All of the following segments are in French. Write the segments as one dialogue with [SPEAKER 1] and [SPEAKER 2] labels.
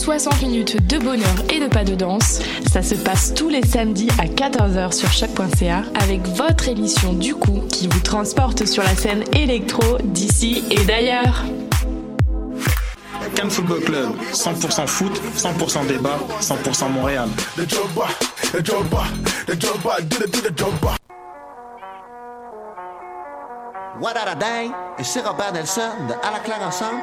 [SPEAKER 1] 60 minutes de bonheur et de pas de danse. Ça se passe tous les samedis à 14h sur choc.ca avec votre émission du coup qui vous transporte sur la scène électro d'ici et d'ailleurs.
[SPEAKER 2] Cannes Football Club, 100% foot, 100% débat, 100% Montréal.
[SPEAKER 3] What a day? Et c'est Robert Nelson de À la claire ensemble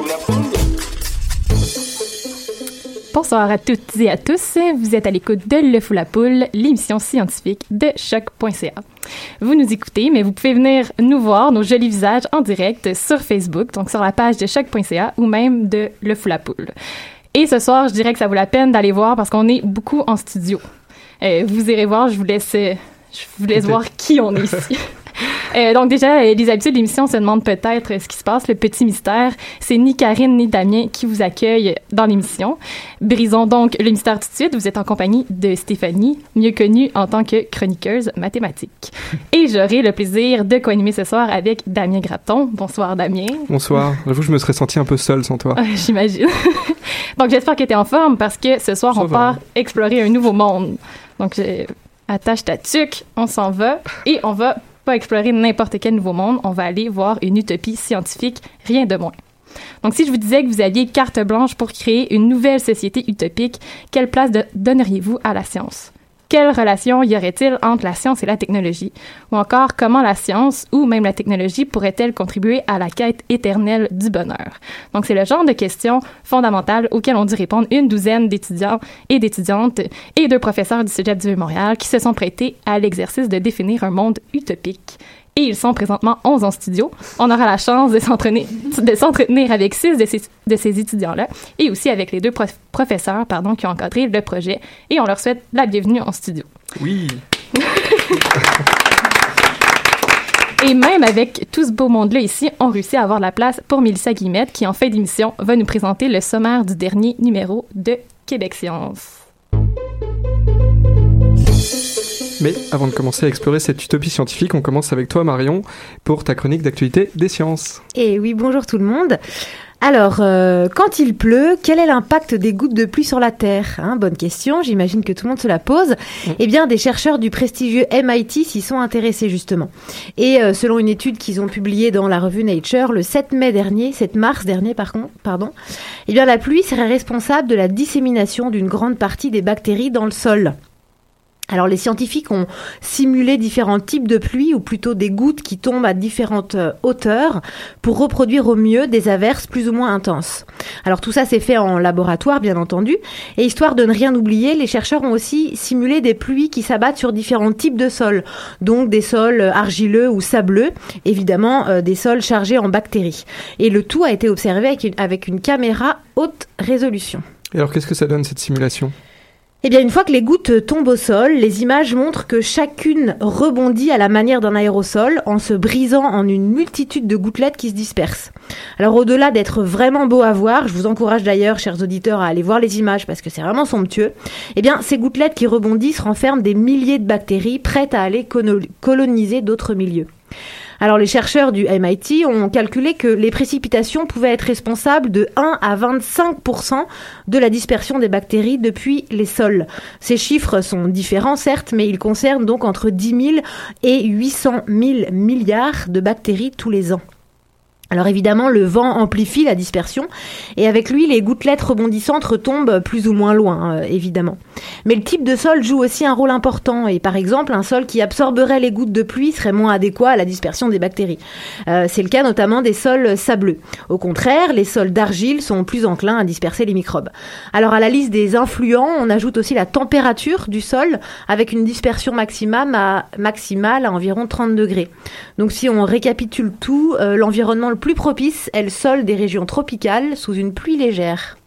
[SPEAKER 4] Bonsoir à toutes et à tous. Vous êtes à l'écoute de Le Fou la Poule, l'émission scientifique de choc.ca. Vous nous écoutez, mais vous pouvez venir nous voir nos jolis visages en direct sur Facebook, donc sur la page de choc.ca ou même de Le Fou la Poule. Et ce soir, je dirais que ça vaut la peine d'aller voir parce qu'on est beaucoup en studio. Euh, vous irez voir, je vous laisse, je vous laisse voir qui on est ici. Euh, donc déjà, euh, les habitués de l'émission se demandent peut-être euh, ce qui se passe, le petit mystère. C'est ni Karine ni Damien qui vous accueillent dans l'émission. Brisons donc le mystère tout de suite. Vous êtes en compagnie de Stéphanie, mieux connue en tant que chroniqueuse mathématique. Et j'aurai le plaisir de co-animer ce soir avec Damien Graton. Bonsoir Damien.
[SPEAKER 5] Bonsoir. J'avoue que je me serais senti un peu seul sans toi.
[SPEAKER 4] J'imagine. donc j'espère que tu es en forme parce que ce soir,
[SPEAKER 5] Ça
[SPEAKER 4] on
[SPEAKER 5] va.
[SPEAKER 4] part explorer un nouveau monde. Donc attache ta tuque, on s'en va et on va pas explorer n'importe quel nouveau monde, on va aller voir une utopie scientifique, rien de moins. Donc, si je vous disais que vous aviez carte blanche pour créer une nouvelle société utopique, quelle place donneriez-vous à la science? Quelle relation y aurait-il entre la science et la technologie? Ou encore, comment la science ou même la technologie pourrait-elle contribuer à la quête éternelle du bonheur? Donc, c'est le genre de questions fondamentales auxquelles ont dû répondre une douzaine d'étudiants et d'étudiantes et deux professeurs du Cégep du Vieux-Montréal qui se sont prêtés à l'exercice de définir un monde utopique. Et ils sont présentement 11 en studio. On aura la chance de s'entretenir avec six de ces, de ces étudiants-là et aussi avec les deux prof- professeurs pardon, qui ont encadré le projet. Et on leur souhaite la bienvenue en studio.
[SPEAKER 5] Oui.
[SPEAKER 4] Et même avec tout ce beau monde-là ici, on réussit à avoir la place pour Mélissa Guillemette qui, en fin d'émission, va nous présenter le sommaire du dernier numéro de Québec Science.
[SPEAKER 5] Mais avant de commencer à explorer cette utopie scientifique, on commence avec toi Marion pour ta chronique d'actualité des sciences.
[SPEAKER 6] Et oui, bonjour tout le monde. Alors, euh, quand il pleut, quel est l'impact des gouttes de pluie sur la Terre Hein, Bonne question, j'imagine que tout le monde se la pose. Eh bien, des chercheurs du prestigieux MIT s'y sont intéressés justement. Et euh, selon une étude qu'ils ont publiée dans la revue Nature le 7 mai dernier, 7 mars dernier par contre, pardon, eh bien la pluie serait responsable de la dissémination d'une grande partie des bactéries dans le sol. Alors les scientifiques ont simulé différents types de pluie, ou plutôt des gouttes qui tombent à différentes euh, hauteurs, pour reproduire au mieux des averses plus ou moins intenses. Alors tout ça s'est fait en laboratoire, bien entendu, et histoire de ne rien oublier, les chercheurs ont aussi simulé des pluies qui s'abattent sur différents types de sols, donc des sols argileux ou sableux, évidemment euh, des sols chargés en bactéries. Et le tout a été observé avec une, avec une caméra haute résolution.
[SPEAKER 5] Et alors qu'est-ce que ça donne cette simulation?
[SPEAKER 6] Eh bien, une fois que les gouttes tombent au sol, les images montrent que chacune rebondit à la manière d'un aérosol en se brisant en une multitude de gouttelettes qui se dispersent. Alors, au-delà d'être vraiment beau à voir, je vous encourage d'ailleurs, chers auditeurs, à aller voir les images parce que c'est vraiment somptueux. Eh bien, ces gouttelettes qui rebondissent renferment des milliers de bactéries prêtes à aller coloniser d'autres milieux. Alors les chercheurs du MIT ont calculé que les précipitations pouvaient être responsables de 1 à 25% de la dispersion des bactéries depuis les sols. Ces chiffres sont différents certes, mais ils concernent donc entre 10 000 et 800 000 milliards de bactéries tous les ans. Alors évidemment, le vent amplifie la dispersion et avec lui, les gouttelettes rebondissantes retombent plus ou moins loin, euh, évidemment. Mais le type de sol joue aussi un rôle important et par exemple, un sol qui absorberait les gouttes de pluie serait moins adéquat à la dispersion des bactéries. Euh, c'est le cas notamment des sols sableux. Au contraire, les sols d'argile sont plus enclins à disperser les microbes. Alors à la liste des influents, on ajoute aussi la température du sol avec une dispersion maximale à, environ 30 degrés. Donc si on récapitule tout, euh, l'environnement le plus propice est le sol des régions tropicales sous une pluie légère.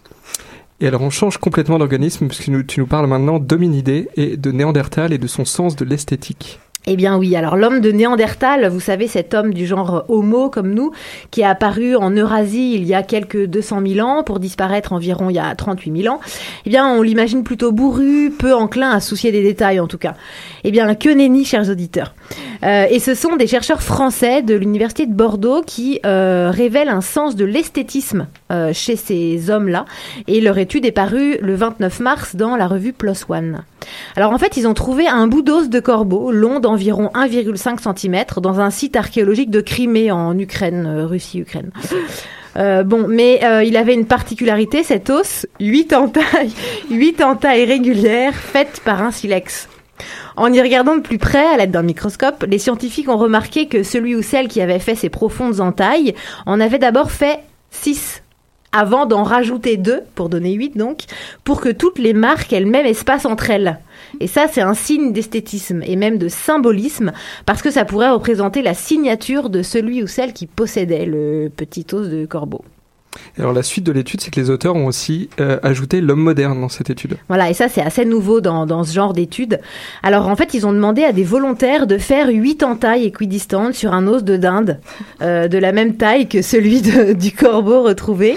[SPEAKER 5] Et alors on change complètement d'organisme puisque tu nous parles maintenant d'hominidés et de Néandertal et de son sens de l'esthétique.
[SPEAKER 6] Eh bien oui, alors l'homme de Néandertal, vous savez, cet homme du genre Homo comme nous, qui est apparu en Eurasie il y a quelques 200 000 ans pour disparaître environ il y a 38 000 ans, eh bien on l'imagine plutôt bourru, peu enclin à soucier des détails en tout cas. Eh bien que nenni, chers auditeurs. Euh, et ce sont des chercheurs français de l'université de Bordeaux qui euh, révèlent un sens de l'esthétisme euh, chez ces hommes-là. Et leur étude est parue le 29 mars dans la revue PLOS ONE. Alors en fait, ils ont trouvé un bout d'os de corbeau long d'environ 1,5 cm dans un site archéologique de Crimée en Ukraine, euh, Russie-Ukraine. Euh, bon, mais il avait une particularité, cet os, 8 entailles, 8 entailles régulières faites par un silex. En y regardant de plus près, à l'aide d'un microscope, les scientifiques ont remarqué que celui ou celle qui avait fait ces profondes entailles en avait d'abord fait 6 avant d'en rajouter deux, pour donner huit donc, pour que toutes les marques aient le même espace entre elles. Et ça, c'est un signe d'esthétisme et même de symbolisme, parce que ça pourrait représenter la signature de celui ou celle qui possédait le petit os de corbeau.
[SPEAKER 5] Alors la suite de l'étude, c'est que les auteurs ont aussi euh, ajouté l'homme moderne dans cette étude.
[SPEAKER 6] Voilà, et ça c'est assez nouveau dans, dans ce genre d'études. Alors en fait, ils ont demandé à des volontaires de faire huit entailles équidistantes sur un os de dinde, euh, de la même taille que celui du corbeau retrouvé.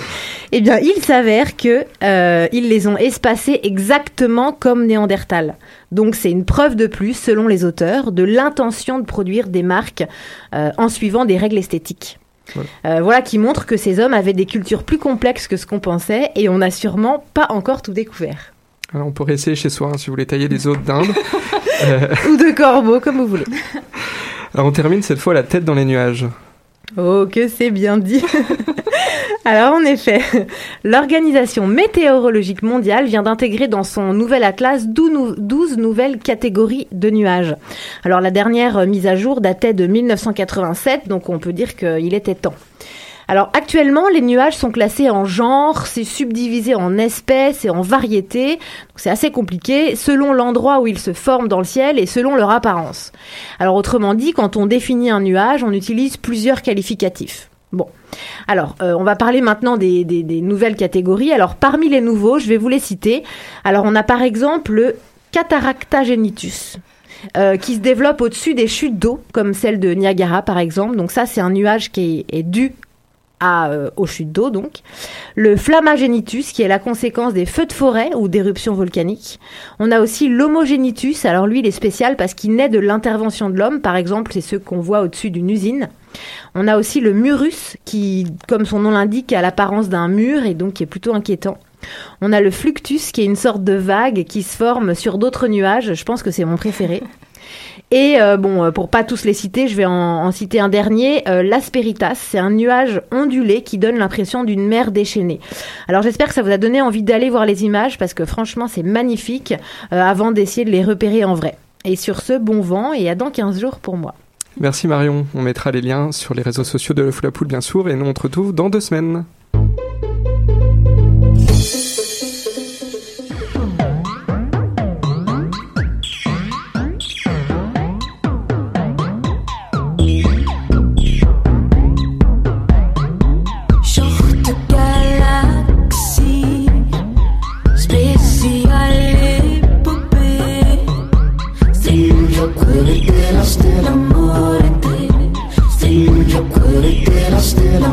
[SPEAKER 6] Eh bien, il s'avère que euh, ils les ont espacés exactement comme Néandertal. Donc c'est une preuve de plus, selon les auteurs, de l'intention de produire des marques en suivant des règles esthétiques. Euh, voilà. qui montre que ces hommes avaient des cultures plus complexes que ce qu'on pensait et on n'a sûrement pas encore tout découvert.
[SPEAKER 5] Alors on pourrait essayer chez soi hein, si vous voulez tailler des os d'Inde.
[SPEAKER 6] Euh, Ou de corbeaux, comme vous voulez.
[SPEAKER 5] Alors on termine cette fois la tête dans les nuages.
[SPEAKER 6] Oh, que c'est bien dit Alors en effet, l'Organisation météorologique mondiale vient d'intégrer dans son nouvel atlas 12 nouvelles catégories de nuages. Alors la dernière mise à jour datait de 1987, donc on peut dire qu'il était temps. Alors actuellement, les nuages sont classés en genre, c'est subdivisé en espèces et en variétés. C'est assez compliqué selon l'endroit où ils se forment dans le ciel et selon leur apparence. Alors autrement dit, quand on définit un nuage, on utilise plusieurs qualificatifs. Bon, alors euh, on va parler maintenant des, nouvelles catégories. Alors parmi les nouveaux, je vais vous les citer. Alors on a par exemple le Cataracta genitus. Euh, qui se développe au-dessus des chutes d'eau, comme celle de Niagara par exemple. Donc ça, c'est un nuage qui est, dû à, euh, aux chutes d'eau donc. Le flammagénitus qui est la conséquence des feux de forêt ou d'éruptions volcaniques. On a aussi l'homogénitus, alors lui il est spécial parce qu'il naît de l'intervention de l'homme, par exemple c'est ceux qu'on voit au-dessus d'une usine. On a aussi le murus, qui, comme son nom l'indique, a l'apparence d'un mur et donc qui est plutôt inquiétant. On a le fluctus, qui est une sorte de vague qui se forme sur d'autres nuages. Je pense que c'est mon préféré. Et euh, bon, euh, pour pas tous les citer, je vais en, citer un dernier. Euh, L'asperitas, c'est un nuage ondulé qui donne l'impression d'une mer déchaînée. Alors j'espère que ça vous a donné envie d'aller voir les images parce que franchement c'est magnifique euh, avant d'essayer de les repérer en vrai. Et sur ce, bon vent et à dans 15 jours pour moi.
[SPEAKER 5] Merci Marion. On mettra les liens sur les réseaux sociaux de la Poule, bien sûr, et nous on te retrouve dans deux semaines.
[SPEAKER 7] el amor entero. Si yo pudiera, te
[SPEAKER 8] lo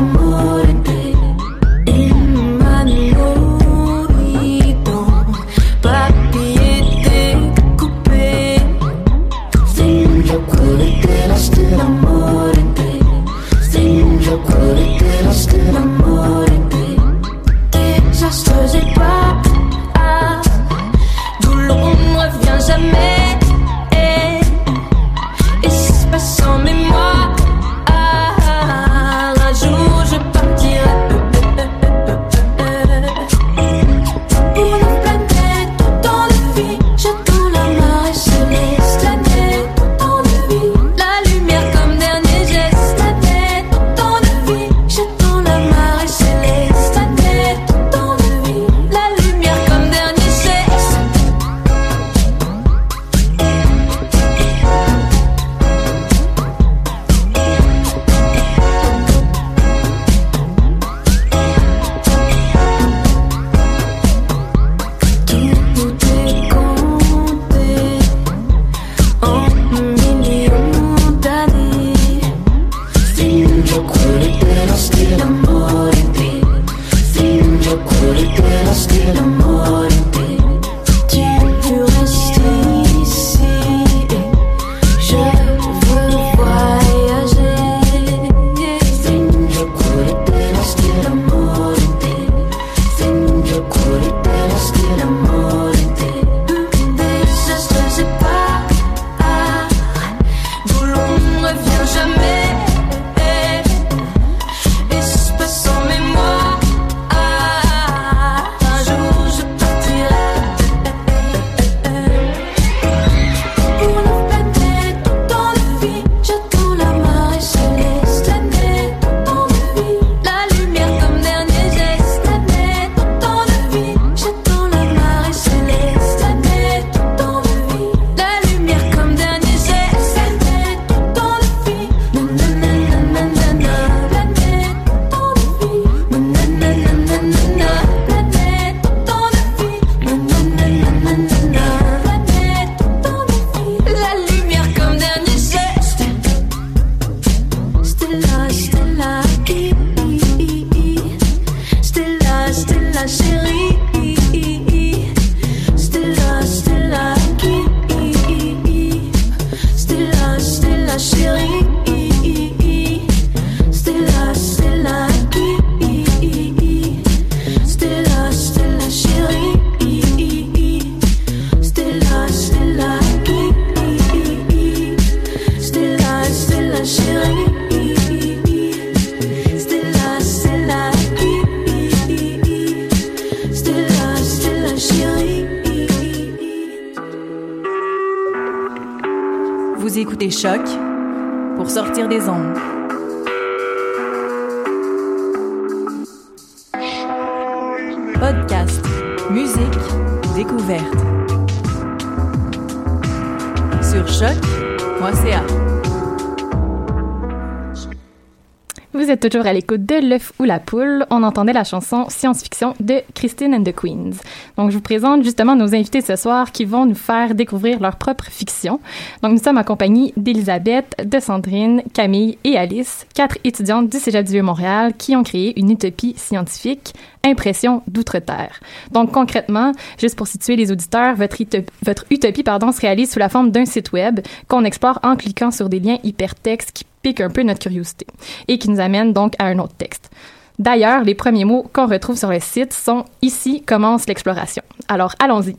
[SPEAKER 8] toujours à l'écoute de L'œuf ou la poule. On entendait la chanson Science-fiction de Christine and the Queens. Donc, je vous présente justement nos invités ce soir qui vont nous faire découvrir leur propre fiction. Donc, nous sommes en compagnie d'Elisabeth, de Sandrine, Camille et Alice, quatre étudiantes du Cégep du Vieux-Montréal qui ont créé une utopie scientifique, Impression d'outre-terre. Donc, concrètement, juste pour situer les auditeurs, votre, votre utopie pardon, se réalise sous la forme d'un site web qu'on explore en cliquant sur des liens hypertextes qui piquent un peu notre curiosité et qui nous amènent donc à un autre texte. D'ailleurs, les premiers mots qu'on retrouve sur le site sont Ici commence l'exploration. Alors, allons-y.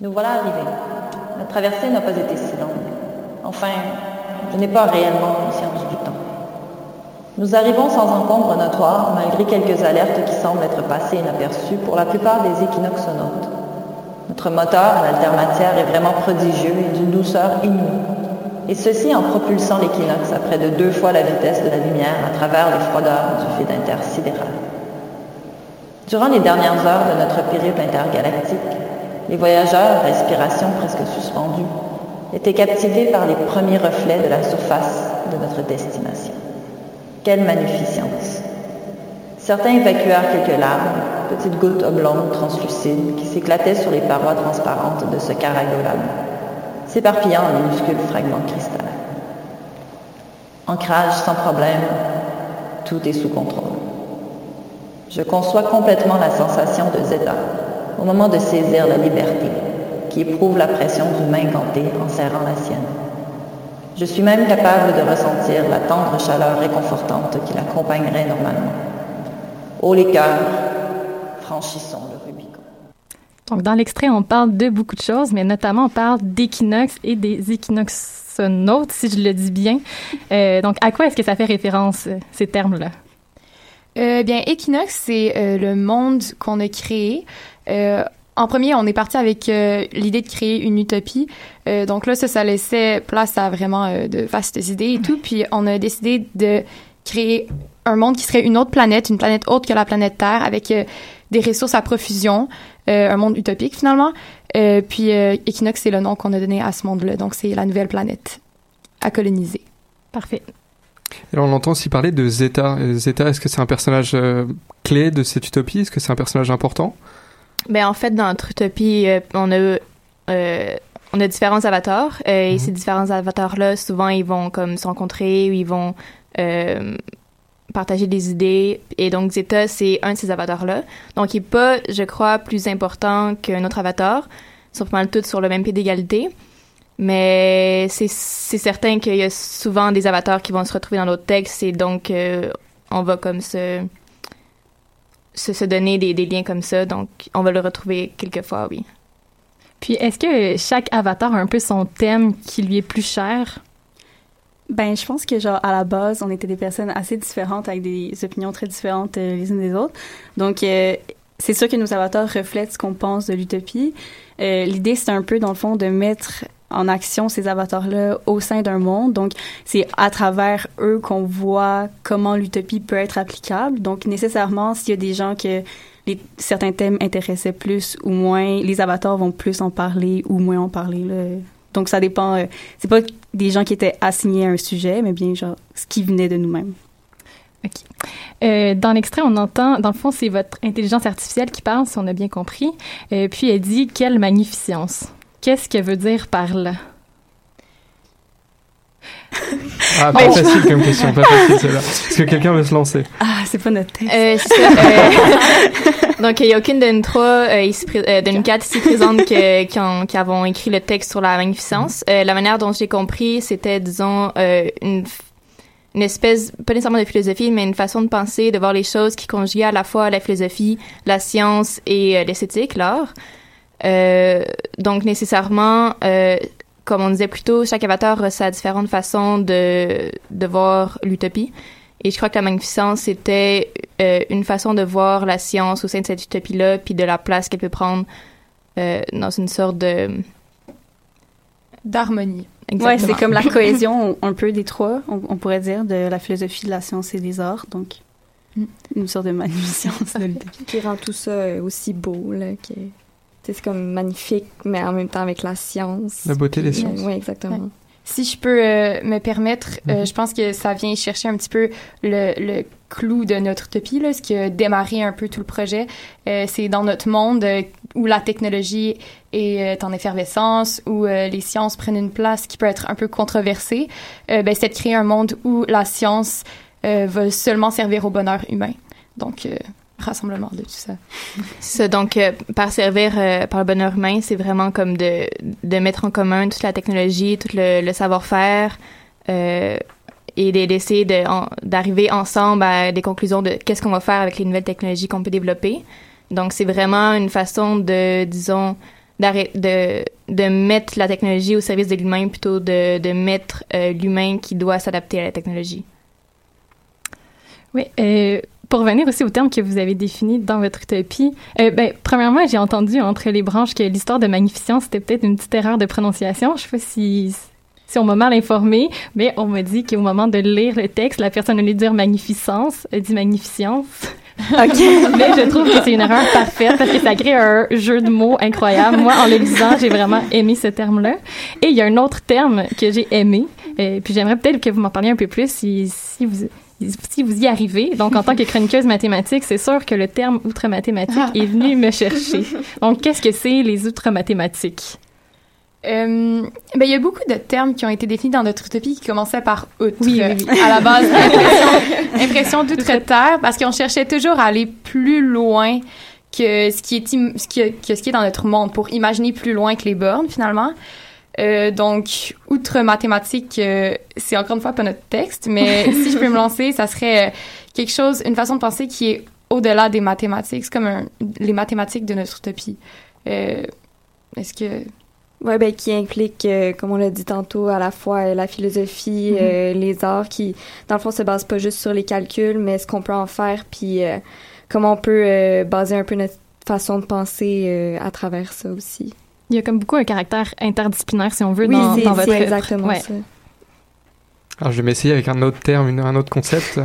[SPEAKER 9] Nous voilà arrivés. La traversée n'a pas été si longue. Enfin, je n'ai pas réellement conscience du temps. Nous arrivons sans encombre notoire, malgré quelques alertes qui semblent être passées inaperçues pour la plupart des équinoxonautes. Notre moteur à l'altermatière est vraiment prodigieux et d'une douceur inouïe. Et ceci en propulsant l'équinoxe à près de deux fois la vitesse de la lumière à travers les froideurs du vide intersidéral. Durant les dernières heures de notre périple intergalactique, les voyageurs, respiration presque suspendue, étaient captivés par les premiers reflets de la surface de notre destination. Quelle magnificence! Certains évacuèrent quelques larmes, petites gouttes oblongues translucides qui s'éclataient sur les parois transparentes de ce caragolame, s'éparpillant en minuscules fragments cristallins. Ancrage sans problème, tout est sous contrôle. Je conçois complètement la sensation de Zeta au moment de saisir la liberté, qui éprouve la pression d'une main gantée en serrant la sienne. Je suis même capable de ressentir la tendre chaleur réconfortante qui l'accompagnerait normalement. Haut les cœurs, franchissons le Rubicon.
[SPEAKER 4] Donc, dans l'extrait, on parle de beaucoup de choses, mais notamment, on parle d'équinoxes et des équinoxonautes, si je le dis bien. Euh, donc, à quoi est-ce que ça fait référence, euh, ces termes-là?
[SPEAKER 10] Euh, bien, Equinox, c'est euh, le monde qu'on a créé. En premier, on est parti avec l'idée de créer une utopie. Donc là, ça, ça laissait place à vraiment de vastes idées et tout. Puis on a décidé de créer un monde qui serait une autre planète, une planète autre que la planète Terre, avec des ressources à profusion, un monde utopique finalement. Euh, puis euh, Equinox, c'est le nom qu'on a donné à ce monde-là. Donc c'est la nouvelle planète à coloniser.
[SPEAKER 4] Parfait.
[SPEAKER 5] Et là, on entend aussi parler de Zeta. Euh, Zeta, est-ce que c'est un personnage euh, clé de cette utopie? Est-ce que c'est un personnage important?
[SPEAKER 11] Ben, en fait, dans notre utopie, euh, on a euh, on a différents avatars euh, et ces différents avatars-là, souvent, ils vont comme se rencontrer ou ils vont euh, partager des idées. Et donc, Zeta, c'est un de ces avatars-là. Donc, il n'est pas, je crois, plus important qu'un autre avatar. Ils sont pas mal tous sur le même pied d'égalité. Mais c'est certain qu'il y a souvent des avatars qui vont se retrouver dans d'autres textes et donc euh, on va comme se, se, donner des liens comme ça. Donc, on va le retrouver quelquefois, oui.
[SPEAKER 4] Puis, est-ce que chaque avatar a un peu son thème qui lui est plus cher?
[SPEAKER 12] Ben, je pense que, genre, à la base, on était des personnes assez différentes avec des opinions très différentes euh, les unes des autres. Donc, euh, c'est sûr que nos avatars reflètent ce qu'on pense de l'utopie. Euh, L'idée, c'est un peu, dans le fond, de mettre en action ces avatars-là au sein d'un monde. Donc, c'est à travers eux qu'on voit comment l'utopie peut être applicable. Donc, nécessairement, s'il y a des gens que certains thèmes intéressaient plus ou moins, les avatars vont plus en parler ou moins en parler. Là. Donc, ça dépend. euh, c'est pas des gens qui étaient assignés à un sujet, mais bien, genre, ce qui venait de nous-mêmes.
[SPEAKER 4] Euh, dans l'extrait, on entend, dans le fond, c'est votre intelligence artificielle qui parle, si on a bien compris. Euh, puis elle dit quelle magnificence. Qu'est-ce qu'elle veut dire par là?
[SPEAKER 5] Ah, pas facile comme question, pas facile celle-là. Est-ce que quelqu'un veut se lancer
[SPEAKER 12] Ah, c'est pas notre test.
[SPEAKER 11] Euh, euh, donc, il y a aucune de nous trois, euh, euh, de nous quatre ici présentes que- qui, ont, qui avons écrit le texte sur la magnificence. Euh, la manière dont j'ai compris, c'était, disons, euh, une, une espèce, pas nécessairement de philosophie, mais une façon de penser, de voir les choses qui conjuguaient à la fois la philosophie, la science et euh, l'esthétique, l'art. Euh, donc, nécessairement, euh, comme on disait plus tôt, chaque avatar a sa différente façon de, de voir l'utopie. Et je crois que la magnificence, c'était euh, une façon de voir la science au sein de cette utopie-là, puis de la place qu'elle peut prendre euh, dans une sorte de...
[SPEAKER 10] D'harmonie.
[SPEAKER 12] Ouais, c'est comme la cohésion un peu des trois, on, on pourrait dire, de la philosophie, de la science et des arts. Donc, une sorte de magnificence de l'utopie.
[SPEAKER 13] qui rend tout ça euh, aussi beau, là, tu sais, c'est comme magnifique, mais en même temps avec la science.
[SPEAKER 5] La beauté des sciences.
[SPEAKER 13] Oui, exactement.
[SPEAKER 10] Si je peux euh, me permettre, euh, je pense que ça vient chercher un petit peu le, le clou de notre utopie, là, ce qui a démarré un peu tout le projet. Euh, c'est dans notre monde euh, où la technologie est euh, en effervescence, où euh, les sciences prennent une place qui peut être un peu controversée. Euh, ben, c'est de créer un monde où la science euh, va seulement servir au bonheur humain. Donc, euh, rassemblement de tout ça.
[SPEAKER 11] C'est ça, donc, euh, par servir euh, par le bonheur humain, c'est vraiment comme de, de mettre en commun toute la technologie, tout le, le savoir-faire, euh, et de- d'essayer de- en- d'arriver ensemble à des conclusions de qu'est-ce qu'on va faire avec les nouvelles technologies qu'on peut développer. Donc, c'est vraiment une façon de, disons, de de mettre la technologie au service de l'humain plutôt de, de mettre euh, l'humain qui doit s'adapter à la technologie.
[SPEAKER 4] Oui, pour revenir aussi au terme que vous avez défini dans votre utopie, euh, ben, premièrement, j'ai entendu entre les branches que l'histoire de magnificence, c'était peut-être une petite erreur de prononciation. Je sais pas si, si on m'a mal informé, mais on m'a dit qu'au moment de lire le texte, la personne allait dire magnificence, elle dit magnificence. OK. mais je trouve que c'est une erreur parfaite parce que ça crée un jeu de mots incroyable. Moi, en le lisant, j'ai vraiment aimé ce terme-là. Et il y a un autre terme que j'ai aimé, euh, puis j'aimerais peut-être que vous m'en parliez un peu plus si, si vous si vous y arrivez, donc en tant que chroniqueuse mathématique, c'est sûr que le terme outre-mathématique est venu me chercher. Donc, qu'est-ce que c'est les outre-mathématiques?
[SPEAKER 10] Euh, ben, il y a beaucoup de termes qui ont été définis dans notre utopie qui commençaient par outre.
[SPEAKER 4] Oui, oui, oui.
[SPEAKER 10] À la base, impression, impression d'outre-terre, parce qu'on cherchait toujours à aller plus loin que ce qui est, im- ce qui, que ce qui est dans notre monde, pour imaginer plus loin que les bornes, finalement. Euh, donc, outre mathématiques, euh, c'est encore une fois pas notre texte, mais si je peux me lancer, ça serait euh, quelque chose, une façon de penser qui est au-delà des mathématiques. C'est comme un- les mathématiques de notre utopie. Euh, Est-ce que...
[SPEAKER 13] Ouais, ben, qui implique, euh, comme on l'a dit tantôt, à la fois euh, la philosophie,
[SPEAKER 10] Mhm.
[SPEAKER 13] euh, les arts, qui, dans le fond, se basent pas juste sur les calculs, mais ce qu'on peut en faire, puis comment on peut baser un peu notre façon de penser à travers ça aussi.
[SPEAKER 4] Il y a comme beaucoup un caractère interdisciplinaire, si on veut,
[SPEAKER 13] Oui,
[SPEAKER 4] dans, dans votre
[SPEAKER 13] exactement
[SPEAKER 4] Ouais.
[SPEAKER 13] ça.
[SPEAKER 5] Alors, je vais m'essayer avec un autre terme, une- un autre concept.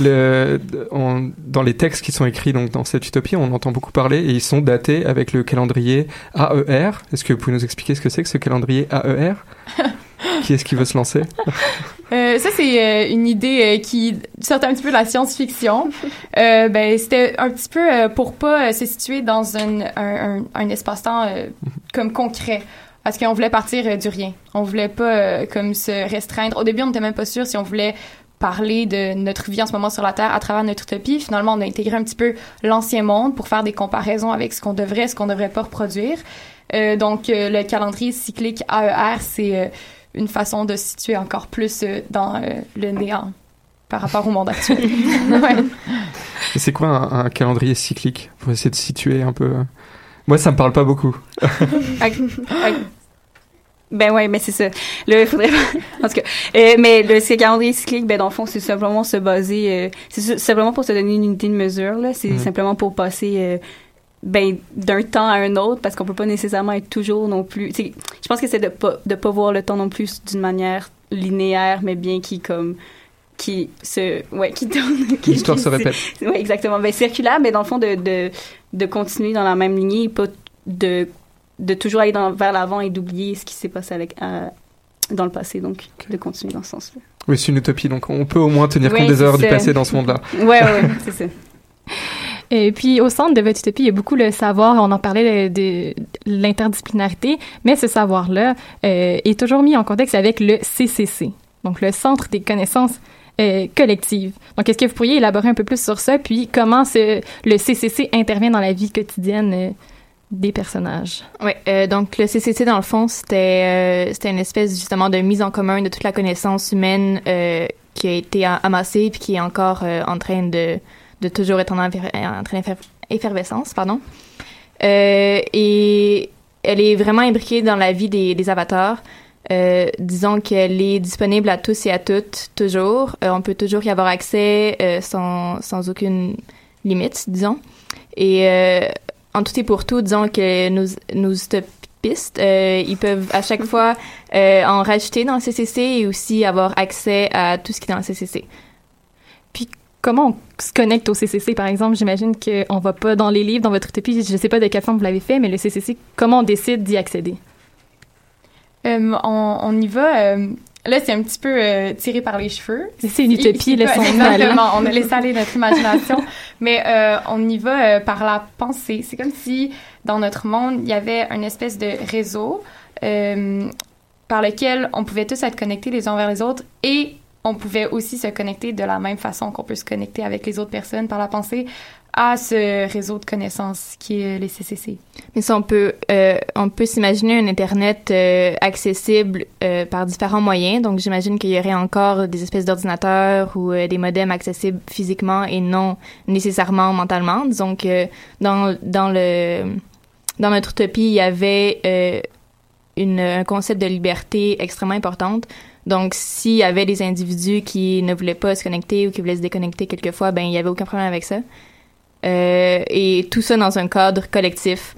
[SPEAKER 5] Le, on- dans les textes qui sont écrits donc dans cette utopie, on entend beaucoup parler et ils sont datés avec le calendrier AER. Est-ce que vous pouvez nous expliquer ce que c'est que ce calendrier AER Qui est-ce qui veut se lancer?
[SPEAKER 10] Euh, ça, c'est euh, une idée euh, qui sort un petit peu de la science-fiction. Euh, ben, c'était un petit peu euh, pour pas euh, se situer dans un, un, un, un espace-temps euh, comme concret. Parce qu'on voulait partir du rien. On voulait pas euh, comme se restreindre. Au début, on n'était même pas sûr si on voulait parler de notre vie en ce moment sur la Terre à travers notre utopie. Finalement, on a intégré un petit peu l'ancien monde pour faire des comparaisons avec ce qu'on devrait, ce qu'on devrait pas reproduire. Euh, donc, euh, le calendrier cyclique AER, c'est euh, une façon de se situer encore plus euh, dans euh, le néant par rapport au monde actuel. ouais.
[SPEAKER 5] Et c'est quoi un, un calendrier cyclique Pour essayer de situer un peu? Moi, ça me parle pas beaucoup.
[SPEAKER 12] Ben ouais, mais c'est ça. Là, il faudrait. en tout cas, euh, mais le ce calendrier cyclique, ben dans le fond, c'est simplement se baser. euh, c'est simplement pour se donner une unité de mesure. Là, c'est
[SPEAKER 5] Mhm.
[SPEAKER 12] simplement pour passer. euh, ben d'un temps à un autre parce qu'on peut pas nécessairement être toujours non plus je pense que c'est de pas de pas voir le temps non plus d'une manière linéaire mais bien qui comme qui se ouais qui tourne qui-
[SPEAKER 5] L'histoire se répète.
[SPEAKER 12] ouais exactement. Ben circulaire mais dans le fond de de de continuer dans la même lignée et pas de de toujours aller dans, vers l'avant et d'oublier ce qui s'est passé avec à- dans le passé donc de continuer dans ce sens-là.
[SPEAKER 5] Oui, c'est une utopie, donc on peut au moins tenir compte des erreurs du passé dans ce monde-là.
[SPEAKER 12] ouais ouais, ouais c'est ça
[SPEAKER 4] Et puis, au centre de votre utopie, il y a beaucoup le savoir. On en parlait de, l'interdisciplinarité, mais ce savoir-là euh, est toujours mis en contexte avec le CCC, donc le Centre des connaissances euh, collectives. Donc, est-ce que vous pourriez élaborer un peu plus sur ça, puis comment ce, le CCC intervient dans la vie quotidienne euh, des personnages?
[SPEAKER 11] Oui, euh, donc le CCC, dans le fond, c'était euh, c'était une espèce justement de mise en commun de toute la connaissance humaine euh, qui a été amassée puis qui est encore euh, en train de, de toujours être en, en train d'effervescence, pardon. Euh, et elle est vraiment imbriquée dans la vie des, des avatars. Euh, disons qu'elle est disponible à tous et à toutes, toujours. Euh, on peut toujours y avoir accès euh, sans, sans aucune limite, disons. Et euh, en tout et pour tout, disons que nos, nos utopistes, euh, ils peuvent à chaque fois euh, en rajouter dans le CCC et aussi avoir accès à tout ce qui est dans le CCC.
[SPEAKER 4] Puis, comment on se connecte au CCC, par exemple? J'imagine qu'on va pas dans les livres, dans votre utopie, je sais pas de quelle forme vous l'avez fait, mais le CCC, comment on décide d'y accéder?
[SPEAKER 10] Euh, on, on y va. euh, là, c'est un petit peu euh, tiré par les cheveux.
[SPEAKER 4] C'est une utopie, aller.
[SPEAKER 10] Exactement. On a laissé aller notre imagination. Mais on y va par la pensée. C'est comme si, dans notre monde, il y avait une espèce de réseau par lequel on pouvait tous être connectés les uns vers les autres et on pouvait aussi se connecter de la même façon qu'on peut se connecter avec les autres personnes par la pensée à ce réseau de connaissances qui est les CCC.
[SPEAKER 11] Mais ça, on peut, euh, on peut s'imaginer un Internet euh, accessible euh, par différents moyens. Donc, j'imagine qu'il y aurait encore des espèces d'ordinateurs ou des modems accessibles physiquement et non nécessairement mentalement. Disons que dans, dans, le, dans notre utopie, il y avait un concept de liberté extrêmement importante. Donc, s'il y avait des individus qui ne voulaient pas se connecter ou qui voulaient se déconnecter quelquefois, ben il y avait aucun problème avec ça. Euh, et tout ça dans un cadre collectif.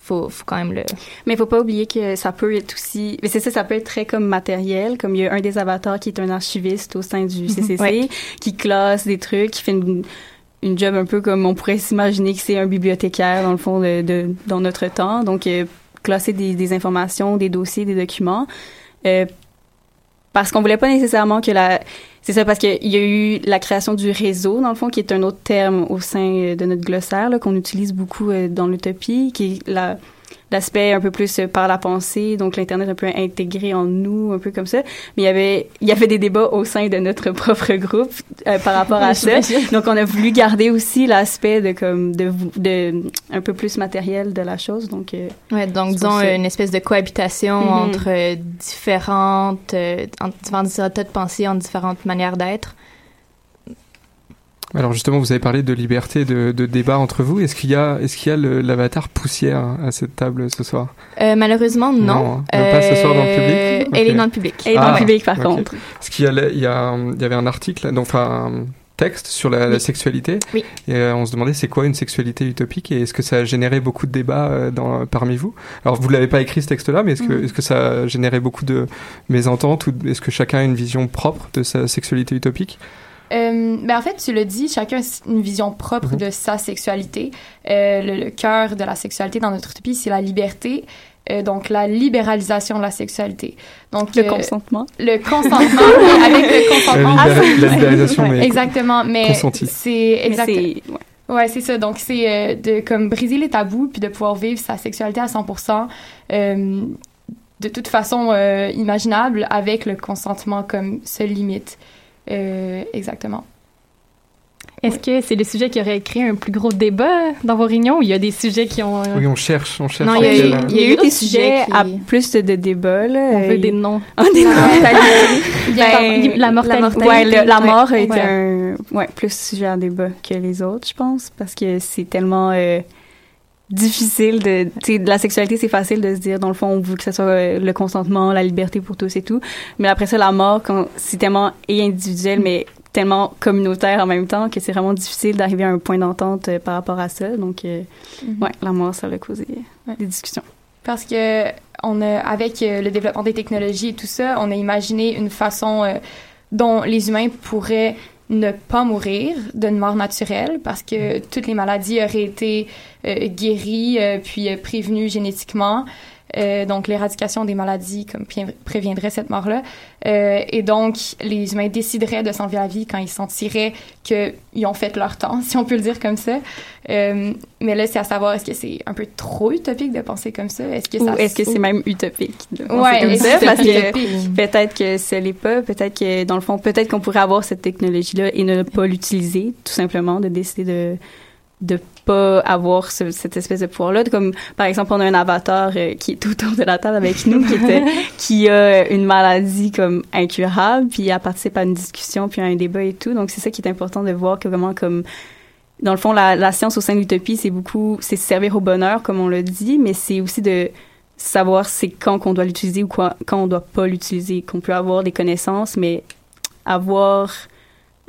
[SPEAKER 11] Faut, faut quand même le.
[SPEAKER 12] Mais faut pas oublier que ça peut être aussi, mais c'est ça, ça peut être très comme matériel, comme il y a un des avatars qui est un archiviste au sein du CCC,
[SPEAKER 11] Ouais.
[SPEAKER 12] qui classe des trucs, qui fait une, une job un peu comme on pourrait s'imaginer que c'est un bibliothécaire dans le fond de, de- dans notre temps, donc euh, classer des, des informations, des dossiers, des documents, euh, parce qu'on voulait pas nécessairement que la c'est ça parce qu'il y a eu la création du réseau dans le fond qui est un autre terme au sein euh, de notre glossaire qu'on utilise beaucoup euh, dans l'utopie qui est la l'aspect un peu plus par la pensée donc l'internet un peu intégré en nous un peu comme ça. Mais il y avait il y avait des débats au sein de notre propre groupe euh, par rapport à ça. donc on a voulu garder aussi l'aspect de comme de, de un peu plus matériel de la chose. Donc euh,
[SPEAKER 11] Ouais, donc disons une espèce de cohabitation
[SPEAKER 12] Mhm.
[SPEAKER 11] entre euh, différentes, euh, entre différents états de pensée, en différentes manières d'être.
[SPEAKER 5] Alors justement, vous avez parlé de liberté de, de débat entre vous. Est-ce qu'il y a, est-ce qu'il y a le- l'avatar poussière à cette table ce soir?
[SPEAKER 11] Euh, malheureusement, non.
[SPEAKER 5] Non, hein. Même pas ce soir dans le public?
[SPEAKER 11] Euh. Elle est dans le public.
[SPEAKER 5] Ah, ok. Parce qu'il y, a le- il y, a il y avait un article, donc enfin un texte sur la, sexualité.
[SPEAKER 11] Oui.
[SPEAKER 5] Et euh, on se demandait c'est quoi une sexualité utopique et est-ce que ça a généré beaucoup de débats euh, dans, parmi vous? Alors vous l'avez pas écrit ce texte-là, mais est-ce que,
[SPEAKER 10] Mhm.
[SPEAKER 5] est-ce que ça a généré beaucoup de mésententes ou est-ce que chacun a une vision propre de sa sexualité utopique?
[SPEAKER 10] Euh, ben en fait, tu le dis, chacun a une vision propre
[SPEAKER 5] Mhm.
[SPEAKER 10] de sa sexualité. Euh, le, le cœur de la sexualité dans notre utopie, c'est la liberté. euh, donc, la libéralisation de la sexualité. Donc,
[SPEAKER 12] Le
[SPEAKER 10] euh,
[SPEAKER 12] consentement.
[SPEAKER 10] Le consentement, oui, avec le consentement.
[SPEAKER 5] La libéra- la libéralisation, mais
[SPEAKER 10] Exactement, mais c'est
[SPEAKER 12] Mais
[SPEAKER 10] exact.
[SPEAKER 12] c'est-
[SPEAKER 10] Ouais, c'est ça. Donc, c'est euh, de comme briser les tabous puis de pouvoir vivre sa sexualité à 100%. euh, de toute façon euh, imaginable avec le consentement comme seule limite. Euh, exactement.
[SPEAKER 4] Est-ce que c'est le sujet qui aurait créé un plus gros débat dans vos réunions ou il y a des sujets qui ont... euh,
[SPEAKER 5] Oui, on cherche, on cherche.
[SPEAKER 4] Non, il y a eu-
[SPEAKER 12] il y a eu
[SPEAKER 4] d'autres
[SPEAKER 12] des
[SPEAKER 4] sujets qui-
[SPEAKER 12] à plus de débats là
[SPEAKER 4] On veut des noms.
[SPEAKER 12] Ah, des noms.
[SPEAKER 4] Ben, la mortalité.
[SPEAKER 12] Ouais, le- la mort
[SPEAKER 4] Ouais. Ouais.
[SPEAKER 12] un ouais, plus sujet à débat que les autres, je pense, parce que c'est tellement euh, difficile de, tu sais, de la sexualité, c'est facile de se dire, dans le fond, on veut que ce soit euh, le consentement, la liberté pour tous et tout. Mais après ça, la mort, quand c'est tellement et individuel, mais tellement communautaire en même temps que c'est vraiment difficile d'arriver à un point d'entente euh, par rapport à ça. Donc, euh,
[SPEAKER 10] Mhm.
[SPEAKER 12] ouais, la mort, ça a causé euh, des discussions.
[SPEAKER 10] Parce que on a, avec le développement des technologies et tout ça, on a imaginé une façon euh, dont les humains pourraient ne pas mourir d'une mort naturelle parce que toutes les maladies auraient été euh, guéries euh, puis euh, prévenues génétiquement. Euh, donc l'éradication des maladies comme préviendrait cette mort-là. Euh, et donc les humains décideraient de s'enlever la vie quand ils sentiraient qu'ils ont fait leur temps, si on peut le dire comme ça. Euh, mais là, c'est à savoir est-ce que c'est un peu trop utopique de penser comme ça? Est-ce que
[SPEAKER 12] Ou est-ce que c'est même utopique de penser
[SPEAKER 10] Ouais,
[SPEAKER 12] comme ça? Parce
[SPEAKER 10] c'est
[SPEAKER 12] que peut-être que ce l'est pas, peut-être que dans le fond, peut-être qu'on pourrait avoir cette technologie-là et ne pas l'utiliser, tout simplement, de décider de de pas avoir ce- cette espèce de pouvoir-là. Comme par exemple, on a un avatar euh, qui est autour de la table avec nous, qui était qui a une maladie comme incurable, puis elle participe à une discussion, puis à un débat et tout. Donc c'est ça qui est important de voir que vraiment comme dans le fond, la, la science au sein de l'utopie, c'est beaucoup, c'est servir au bonheur, comme on l'a dit, mais c'est aussi de savoir c'est quand qu'on doit l'utiliser ou quoi, quand on doit pas l'utiliser, qu'on peut avoir des connaissances, mais avoir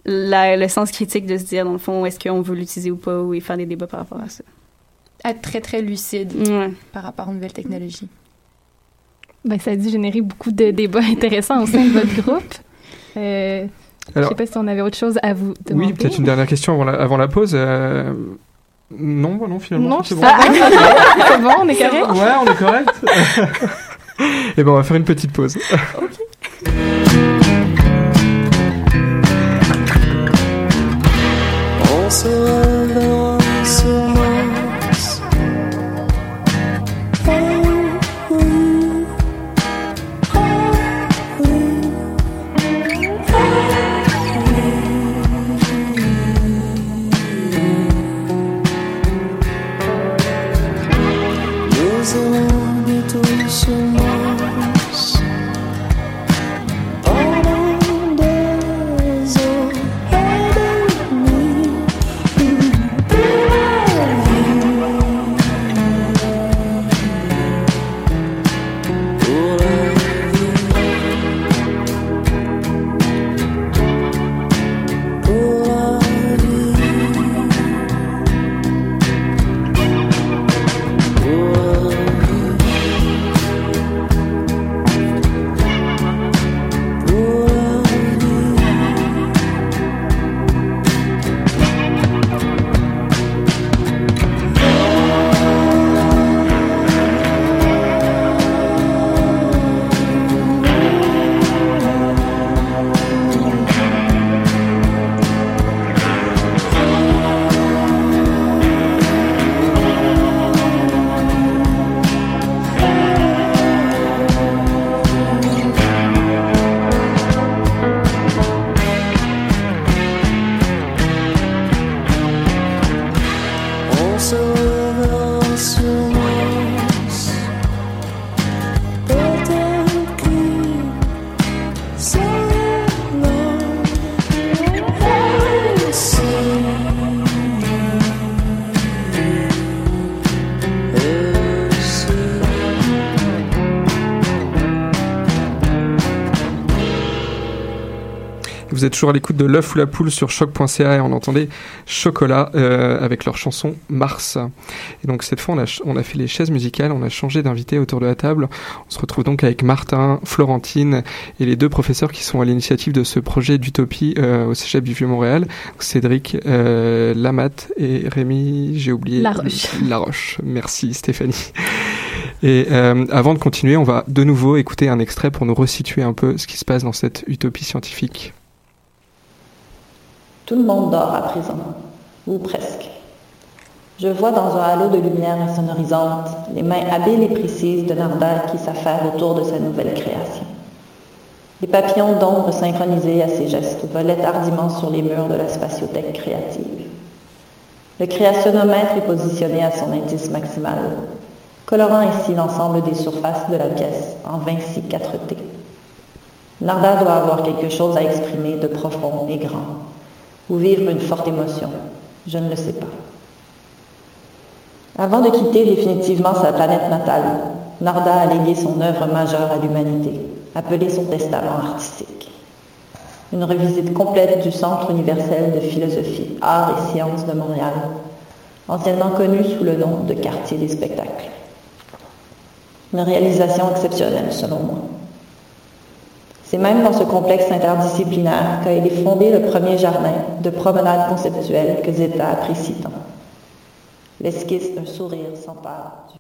[SPEAKER 12] la- le sens critique de se dire, dans le fond, est-ce qu'on veut l'utiliser ou pas, ou et faire des débats par rapport à ça.
[SPEAKER 10] Être très, très lucide
[SPEAKER 12] Ouais.
[SPEAKER 10] par rapport aux nouvelles technologies.
[SPEAKER 4] Ben, ça a dû générer beaucoup de débats intéressants au sein de votre groupe. Euh, je
[SPEAKER 5] Alors-
[SPEAKER 4] sais pas si on avait autre chose à vous demander.
[SPEAKER 5] Oui, peut-être une dernière question avant la, avant la pause. euh, Non, bah non, finalement,
[SPEAKER 4] Non,
[SPEAKER 5] c'est bon.
[SPEAKER 4] C'est bon, on est correct?
[SPEAKER 5] Ouais, on est correct. Et ben, on va faire une petite pause.
[SPEAKER 8] On se
[SPEAKER 5] Vous êtes toujours à l'écoute de l'œuf ou la poule sur choc.ca et on entendait Chocolat euh, avec leur chanson Mars. Et donc cette fois on a, ch- on a fait les chaises musicales, on a changé d'invité autour de la table. On se retrouve donc avec Martin, Florentine et les deux professeurs qui sont à l'initiative de ce projet d'utopie euh, au Cégep du Vieux-Montréal. Cédric euh, Lamat et Rémi, j'ai oublié.
[SPEAKER 4] Laroche.
[SPEAKER 5] Laroche. Merci Stéphanie. Et euh, avant de continuer, on va de nouveau écouter un extrait pour nous resituer un peu ce qui se passe dans cette utopie scientifique.
[SPEAKER 9] Tout le monde dort à présent, ou presque. Je vois dans un halo de lumière insonorisante les mains habiles et précises de Narda qui s'affaire autour de sa nouvelle création. Les papillons d'ombre synchronisés à ses gestes volaient hardiment sur les murs de la spatiothèque créative. Le créationnomètre est positionné à son indice maximal, colorant ainsi l'ensemble des surfaces de la pièce en Vinci 4T. Narda doit avoir quelque chose à exprimer de profond et grand, ou vivre une forte émotion, je ne le sais pas. Avant de quitter définitivement sa planète natale, Narda a légué son œuvre majeure à l'humanité, appelée son testament artistique. Une revisite complète du Centre universel de philosophie, arts et sciences de Montréal, anciennement connu sous le nom de Quartier des spectacles. Une réalisation exceptionnelle, selon moi. C'est même dans ce complexe interdisciplinaire qu'a été fondé le premier jardin de promenade conceptuelle que Zeta apprécie tant. L'esquisse d'un sourire s'empare du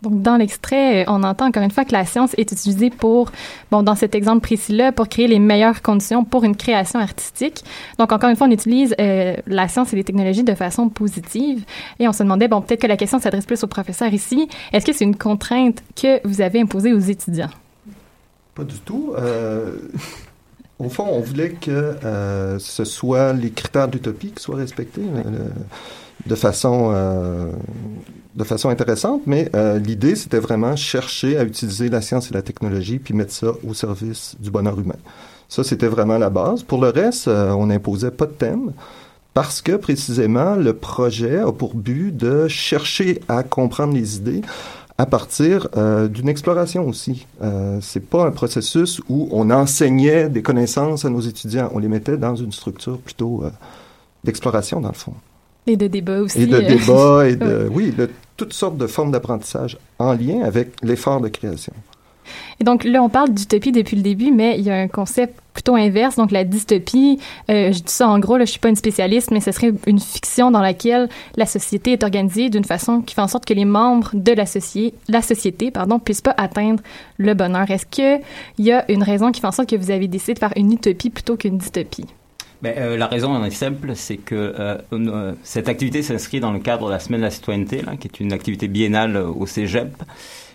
[SPEAKER 4] Donc, dans l'extrait, on entend encore une fois que la science est utilisée pour, bon, dans cet exemple précis-là, pour créer les meilleures conditions pour une création artistique. Donc, encore une fois, on utilise euh, la science et les technologies de façon positive. Et on se demandait, bon, peut-être que la question s'adresse plus aux professeurs ici. Est-ce que c'est une contrainte que vous avez imposée aux étudiants?
[SPEAKER 14] Pas du tout. Euh, au fond, on voulait que euh, ce soit les critères d'utopie qui soient respectés euh, de façon de façon intéressante, mais l'idée c'était vraiment chercher à utiliser la science et la technologie puis mettre ça au service du bonheur humain. Ça c'était vraiment la base. Pour le reste, on n'imposait pas de thème parce que précisément le projet a pour but de chercher à comprendre les idées à partir euh, d'une exploration aussi. Euh, c'est pas un processus où on enseignait des connaissances à nos étudiants, on les mettait dans une structure plutôt euh, d'exploration dans le fond.
[SPEAKER 4] Et de débat aussi.
[SPEAKER 14] Et de débat et de oui, de toutes sortes de formes d'apprentissage en lien avec l'effort de création.
[SPEAKER 4] Et donc là, on parle d'utopie depuis le début, mais il y a un concept plutôt inverse, donc la dystopie. Euh, je dis ça en gros, là, je suis pas une spécialiste, mais ce serait une fiction dans laquelle la société est organisée d'une façon qui fait en sorte que les membres de la, soci- la société pardon, puissent pas atteindre le bonheur. Est-ce qu'il y a une raison qui fait en sorte que vous avez décidé de faire une utopie plutôt qu'une dystopie?
[SPEAKER 15] Ben, euh, la raison est simple, c'est que euh, cette activité s'inscrit dans le cadre de la semaine de la citoyenneté, qui est une activité biennale au Cégep.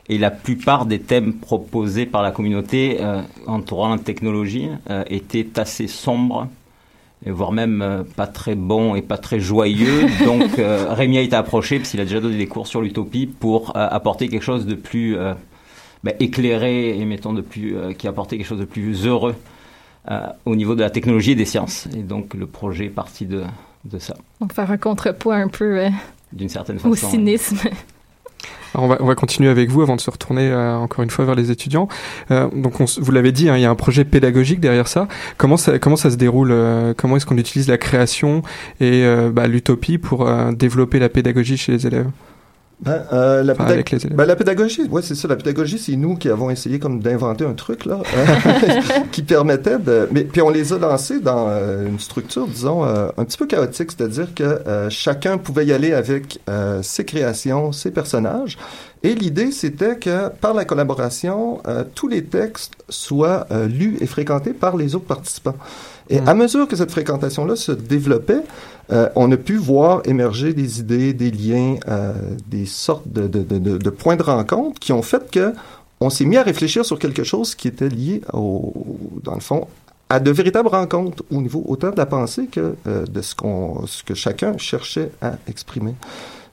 [SPEAKER 15] Et la plupart des thèmes proposés par la communauté euh, entourant la technologie euh, étaient assez sombres, voire même euh, pas très bons et pas très joyeux. Donc euh, Rémi a été approché, parce qu'il a déjà donné des cours sur l'utopie, pour euh, apporter quelque chose de plus euh, ben, éclairé et mettons de plus, euh, qui apportait quelque chose de plus heureux euh, au niveau de la technologie et des sciences. Et donc le projet est parti de, de ça,
[SPEAKER 4] Donc faire un contrepoids un peu euh,
[SPEAKER 15] d'une certaine façon.
[SPEAKER 4] au cynisme.
[SPEAKER 5] On, va, on va continuer avec vous avant de se retourner euh, encore une fois vers les étudiants. Euh, donc vous l'avez dit, hein, il y a un projet pédagogique derrière ça. Comment ça, se déroule euh, Comment est-ce qu'on utilise la création et bah, l'utopie pour développer la pédagogie chez les élèves?
[SPEAKER 14] Ben, euh, la,
[SPEAKER 5] Enfin,
[SPEAKER 14] pédag-
[SPEAKER 5] avec les élèves.
[SPEAKER 14] ben, la pédagogie, ouais, c'est ça. La pédagogie, c'est nous qui avons essayé comme d'inventer un truc là, euh, qui permettait de. Mais puis on les a lancés dans euh, une structure, disons, euh, un petit peu chaotique, c'est-à-dire que euh, chacun pouvait y aller avec ses créations, ses personnages. Et l'idée, c'était que par la collaboration, tous les textes soient lus et fréquentés par les autres participants. Et à mesure que cette fréquentation-là se développait, euh, on a pu voir émerger des idées, des liens, euh, des sortes de, de, de, de- de points de rencontre qui ont fait que on s'est mis à réfléchir sur quelque chose qui était lié, au, dans le fond, à de véritables rencontres au niveau autant de la pensée que euh, de ce, qu'on, ce que chacun cherchait à exprimer.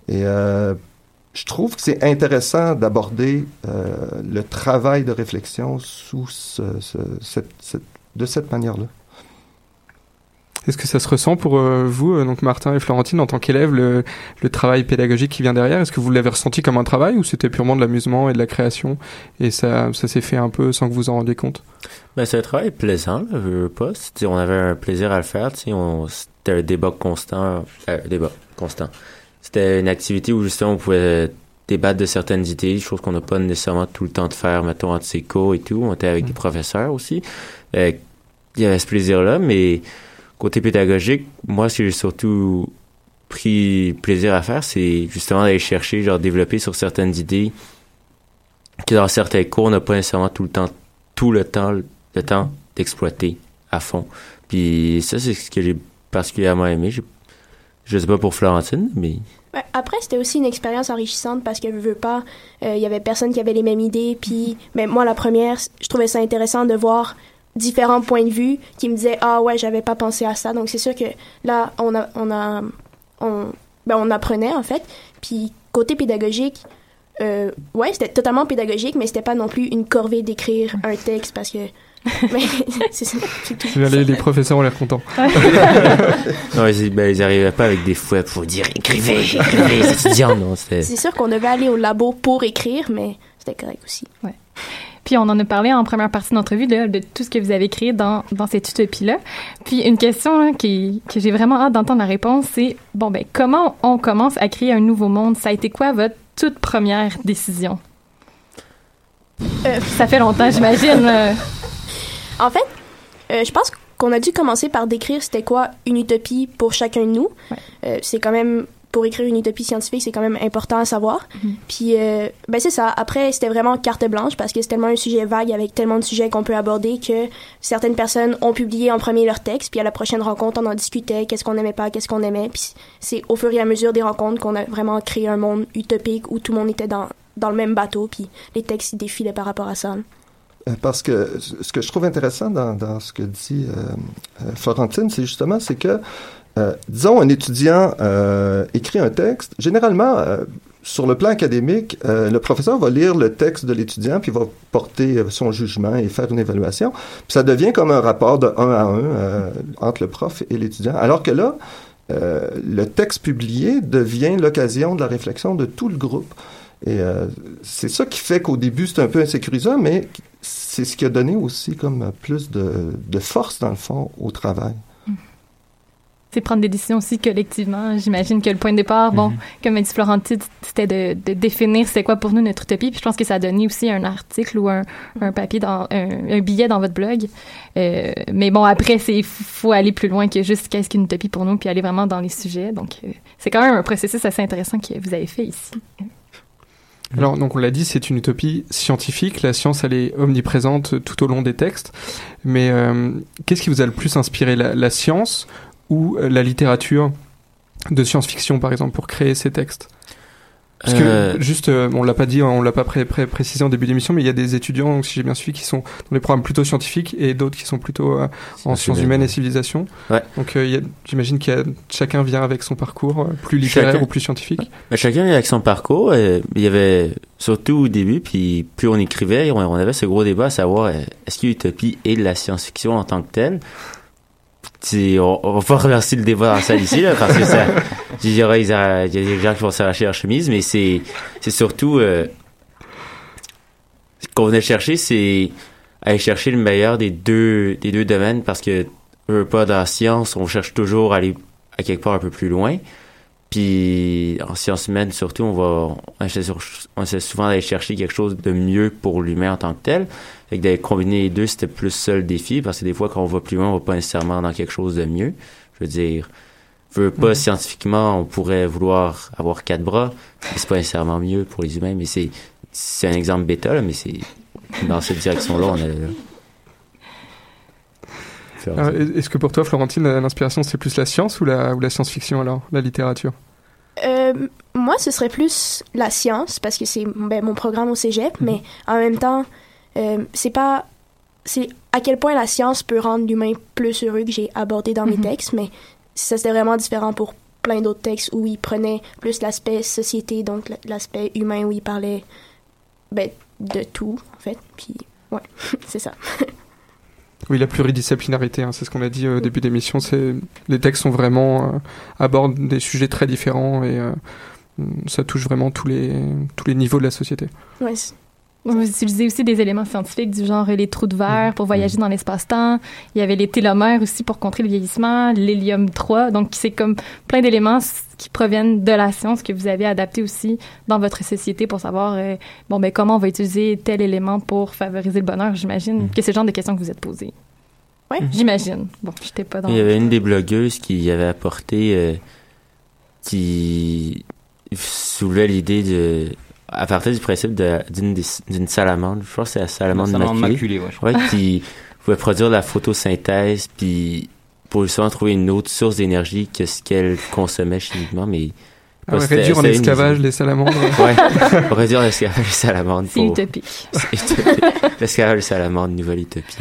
[SPEAKER 14] Et je trouve que c'est intéressant d'aborder le travail de réflexion sous ce, ce- cette- cette- de cette manière-là.
[SPEAKER 5] Est-ce que ça se ressent pour euh, vous, euh, donc Martin et Florentine, en tant qu'élèves, le, le travail pédagogique qui vient derrière? Est-ce que vous l'avez ressenti comme un travail ou c'était purement de l'amusement et de la création et ça, ça s'est fait un peu sans que vous en rendiez compte?
[SPEAKER 16] Ben, c'est un travail plaisant, là, je veux pas. On avait un plaisir à le faire. C'était un débat constant. Euh, débat constant. C'était une activité où justement on pouvait débattre de certaines idées, chose qu'on n'a pas nécessairement tout le temps de faire, mettons, entre ses cours et tout. On était avec des professeurs aussi. Euh, il y avait ce plaisir-là, mais côté pédagogique, moi, ce que j'ai surtout pris plaisir à faire, c'est justement d'aller chercher, genre développer sur certaines idées que dans certains cours, on n'a pas nécessairement tout le temps, tout le temps, le temps d'exploiter à fond. Puis ça, c'est ce que j'ai particulièrement aimé. Je, je sais pas pour Florentine, mais
[SPEAKER 17] Après, c'était aussi une expérience enrichissante parce que, veux, veux pas, euh, il y avait personne qui avait les mêmes idées. Puis, mais moi, la première, je trouvais ça intéressant de voir différents points de vue qui me disaient ah ouais j'avais pas pensé à ça donc c'est sûr que là on a on a on ben on apprenait en fait puis côté pédagogique euh, ouais c'était totalement pédagogique mais c'était pas non plus une corvée d'écrire un texte parce que mais c'est ça, tout.
[SPEAKER 5] les, les professeurs ont l'air contents.
[SPEAKER 16] non, ils, ben, ils arrivaient pas avec des fouets pour dire écrivez, écrivez, c'est étudiant, non,
[SPEAKER 17] c'est sûr qu'on devait aller au labo pour écrire mais c'était correct aussi
[SPEAKER 4] Ouais. Puis on en a parlé en première partie de l'entrevue de, de tout ce que vous avez créé dans, dans cette utopie-là. Puis une question hein, qui, que j'ai vraiment hâte d'entendre la réponse, c'est bon ben comment on commence à créer un nouveau monde? Ça a été quoi votre toute première décision?
[SPEAKER 17] Euh,
[SPEAKER 4] Ça fait longtemps, j'imagine. euh.
[SPEAKER 17] En fait, euh, je pense qu'on a dû commencer par décrire c'était quoi une utopie pour chacun de nous. Euh, c'est quand même pour écrire une utopie scientifique, c'est quand même important à savoir. Puis, euh, ben c'est ça. Après, c'était vraiment carte blanche parce que c'est tellement un sujet vague avec tellement de sujets qu'on peut aborder que certaines personnes ont publié en premier leur texte, puis à la prochaine rencontre, on en discutait, qu'est-ce qu'on aimait pas, qu'est-ce qu'on aimait. Puis c'est au fur et à mesure des rencontres qu'on a vraiment créé un monde utopique où tout le monde était dans, dans le même bateau, puis les textes ils défilaient par rapport à ça.
[SPEAKER 14] Euh, Parce que ce que je trouve intéressant dans, dans ce que dit euh, euh, Florentine, c'est justement c'est que, euh, disons, un étudiant euh, écrit un texte. Généralement, euh, sur le plan académique, euh, le professeur va lire le texte de l'étudiant puis va porter euh, son jugement et faire une évaluation. Puis ça devient comme un rapport de un à un euh, entre le prof et l'étudiant. Alors que là, le texte publié devient l'occasion de la réflexion de tout le groupe. Et c'est ça qui fait qu'au début, c'est un peu insécurisant, mais c'est ce qui a donné aussi comme plus de, de force, dans le fond, au travail.
[SPEAKER 4] C'est prendre des décisions aussi collectivement. J'imagine que le point de départ, bon, comme a dit Florentine, c'était de, de définir c'est quoi pour nous notre utopie. Puis je pense que ça a donné aussi un article ou un, un papier, dans, un, un billet dans votre blog. Euh, mais bon, après, c'est faut aller plus loin que juste qu'est-ce qu'une utopie pour nous, puis aller vraiment dans les sujets. Donc, euh, c'est quand même un processus assez intéressant que vous avez fait ici.
[SPEAKER 5] Alors, donc on l'a dit, c'est une utopie scientifique. La science, elle est omniprésente tout au long des textes. Mais euh, qu'est-ce qui vous a le plus inspiré, la, la science ou euh, la littérature de science-fiction, par exemple, pour créer ces textes Parce que,
[SPEAKER 16] Euh.
[SPEAKER 5] juste, euh, on l'a pas dit, on l'a pas pré- pré- précisé en début d'émission, mais il y a des étudiants, donc, si j'ai bien suivi, qui sont dans des programmes plutôt scientifiques et d'autres qui sont plutôt euh, en
[SPEAKER 16] Sciences humaines,
[SPEAKER 5] et.
[SPEAKER 16] Ouais.
[SPEAKER 5] Donc, euh, a- j'imagine que chacun vient avec son parcours, plus littéraire
[SPEAKER 16] Chacun-
[SPEAKER 5] ou plus scientifique.
[SPEAKER 16] Mais chacun avec son parcours. euh, il y avait surtout au début, puis plus on écrivait, on, avait ce gros débat à savoir est-ce que l'utopie est de la science-fiction en tant que telle? On, on va remercier le débat dans salle ici, là, parce que ça, il y, aura, il y a des gens qui vont s'arracher leur chemise, mais c'est, c'est surtout, euh, ce qu'on venait chercher, c'est aller chercher le meilleur des deux, des deux domaines, parce que, eux, pas dans la science, on cherche toujours à aller à quelque part un peu plus loin. Puis en sciences humaines, surtout, on va on on essaie souvent d'aller chercher quelque chose de mieux pour l'humain en tant que tel. Fait que d'aller combiner les deux, c'était plus ça le défi, parce que des fois, quand on va plus loin, on va pas nécessairement dans quelque chose de mieux. Je veux dire, veux pas
[SPEAKER 5] Mhm.
[SPEAKER 16] scientifiquement, on pourrait vouloir avoir quatre bras, mais c'est pas nécessairement mieux pour les humains. Mais c'est c'est un exemple bêta, là, mais c'est dans cette direction-là, on est là.
[SPEAKER 5] Alors, est- Est-ce que pour toi, Florentine, l'inspiration, c'est plus la science ou la, ou la science-fiction alors, la littérature?
[SPEAKER 17] Euh, moi, ce serait plus la science parce que c'est ben, mon programme au cégep, mais en même temps, euh, c'est pas. C'est à quel point la science peut rendre l'humain plus heureux que j'ai abordé dans mes textes, mais ça c'était vraiment différent pour plein d'autres textes où il prenait plus l'aspect société, donc l'aspect humain où il parlait ben, de tout, en fait. Puis, ouais, c'est ça.
[SPEAKER 5] Oui, la pluridisciplinarité, hein, c'est ce qu'on a dit au début d'émission. C'est les textes sont vraiment euh, abordent des sujets très différents et euh, ça touche vraiment tous les tous les niveaux de la société.
[SPEAKER 17] Ouais,
[SPEAKER 4] Vous utilisez aussi des éléments scientifiques du genre les trous de verre pour voyager dans l'espace-temps. Il y avait les télomères aussi pour contrer le vieillissement, l'hélium 3. Donc, c'est comme plein d'éléments qui proviennent de la science que vous avez adapté aussi dans votre société pour savoir, euh, bon, ben, comment on va utiliser tel élément pour favoriser le bonheur. J'imagine que c'est le genre de questions que vous êtes posées.
[SPEAKER 17] Oui.
[SPEAKER 4] J'imagine. Bon, j'étais pas dans...
[SPEAKER 16] Il y avait une des blogueuses qui avait apporté, euh, qui soulevait l'idée de, à partir du principe d'une salamandre, je crois que c'est la salamandre,
[SPEAKER 15] La salamandre
[SPEAKER 16] maculée,
[SPEAKER 15] maculée, ouais, je crois.
[SPEAKER 16] qui pouvait produire de la photosynthèse, puis pour justement trouver une autre source d'énergie que ce qu'elle consommait chimiquement, mais
[SPEAKER 5] Ah ouais,
[SPEAKER 16] c'était-
[SPEAKER 5] réduire en
[SPEAKER 16] une
[SPEAKER 5] esclavage les salamandres.
[SPEAKER 16] ouais, pour réduire l'esclavage des salamandres.
[SPEAKER 4] C'est
[SPEAKER 16] pour-
[SPEAKER 4] utopique.
[SPEAKER 16] C'est utopique. L'esclavage des salamandres, nouvelle utopie.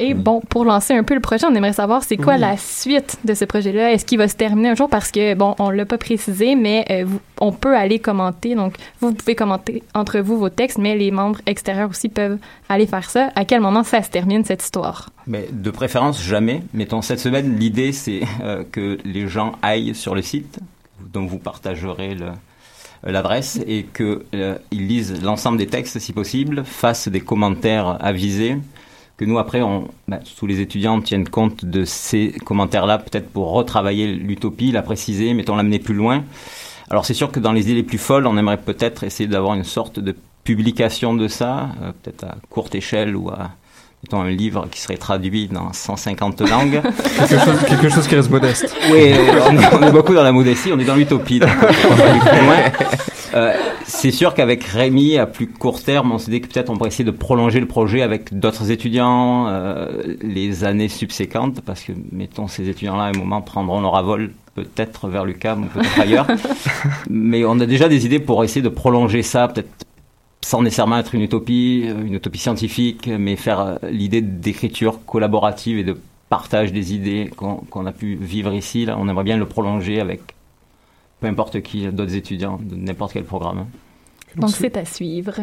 [SPEAKER 4] Et bon, pour lancer un peu le projet, on aimerait savoir c'est quoi
[SPEAKER 16] Oui.
[SPEAKER 4] la suite de ce projet-là. Est-ce qu'il va se terminer un jour? Parce que, bon, on l'a pas précisé, mais euh, vous- on peut aller commenter. Donc, vous pouvez commenter entre vous vos textes, mais les membres extérieurs aussi peuvent aller faire ça. À quel moment ça se termine, cette histoire?
[SPEAKER 15] Mais de préférence jamais. Mettons cette semaine, l'idée c'est euh, que les gens aillent sur le site dont vous partagerez le- l'adresse et que euh, ils lisent l'ensemble des textes si possible, fassent des commentaires avisés, que nous après on, bah, tous les étudiants tiennent compte de ces commentaires-là peut-être pour retravailler l'utopie, la préciser, mettons l'amener plus loin. Alors c'est sûr que dans les idées les plus folles, on aimerait peut-être essayer d'avoir une sorte de publication de ça, euh, peut-être à courte échelle ou à mettons un livre qui serait traduit dans 150 langues.
[SPEAKER 5] quelque, chose, quelque chose qui reste modeste.
[SPEAKER 15] Oui, on est, on est beaucoup dans la modestie, on est dans l'utopie. Euh, c'est sûr qu'avec Rémi, à plus court terme, on s'est dit que peut-être on pourrait essayer de prolonger le projet avec d'autres étudiants euh, les années subséquentes, parce que, mettons, ces étudiants-là, à un moment, prendront leur avol peut-être vers l'UQAM ou peut-être ailleurs. Mais on a déjà des idées pour essayer de prolonger ça, peut-être sans nécessairement être une utopie, euh, une utopie scientifique, mais faire euh, l'idée d'écriture collaborative et de partage des idées qu'on qu'on a pu vivre ici. Là, on aimerait bien le prolonger avec peu importe qui, d'autres étudiants de n'importe quel programme.
[SPEAKER 4] Donc, c'est à suivre.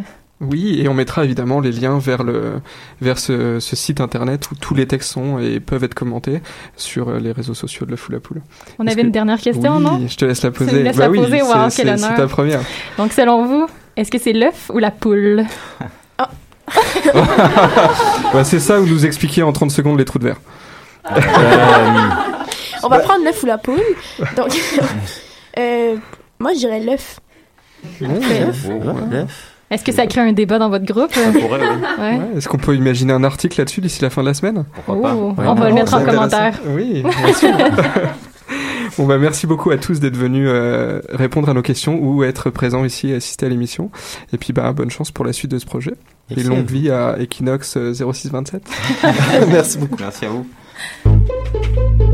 [SPEAKER 5] Oui, et on mettra évidemment les liens vers le vers ce, ce site internet où tous les textes sont et peuvent être commentés sur euh, les réseaux sociaux de la foule à poule.
[SPEAKER 4] On avait
[SPEAKER 5] que-
[SPEAKER 4] une dernière question,
[SPEAKER 5] oui,
[SPEAKER 4] non?
[SPEAKER 5] je te laisse la poser.
[SPEAKER 4] laisses
[SPEAKER 5] Bah
[SPEAKER 4] la
[SPEAKER 5] oui,
[SPEAKER 4] poser?
[SPEAKER 5] c'est-
[SPEAKER 4] Wow, quel
[SPEAKER 5] c'est-
[SPEAKER 4] honneur.
[SPEAKER 5] C'est ta première.
[SPEAKER 4] Donc, selon vous, est-ce que c'est l'œuf ou la poule?
[SPEAKER 5] Bah, c'est ça où nous expliquer en 30 secondes les trous de verre.
[SPEAKER 17] On va prendre l'œuf ou la poule. Donc, euh, moi, je dirais l'œuf.
[SPEAKER 4] Est-ce que ça crée un débat dans votre groupe?
[SPEAKER 15] pourrait, oui.
[SPEAKER 4] Ouais.
[SPEAKER 5] Ouais, Est-ce qu'on peut imaginer un article là-dessus d'ici la fin de la semaine?
[SPEAKER 4] Oh, on va le mettre en commentaire.
[SPEAKER 5] Oui, bien sûr. Bon bah merci beaucoup à tous d'être venus euh, répondre à nos questions ou être présents ici et assister à l'émission. Et puis bah bonne chance pour la suite de ce projet.
[SPEAKER 15] Merci
[SPEAKER 5] et
[SPEAKER 15] à
[SPEAKER 5] longue vie à Equinox euh, 0627.
[SPEAKER 14] Merci beaucoup.
[SPEAKER 15] Merci à vous.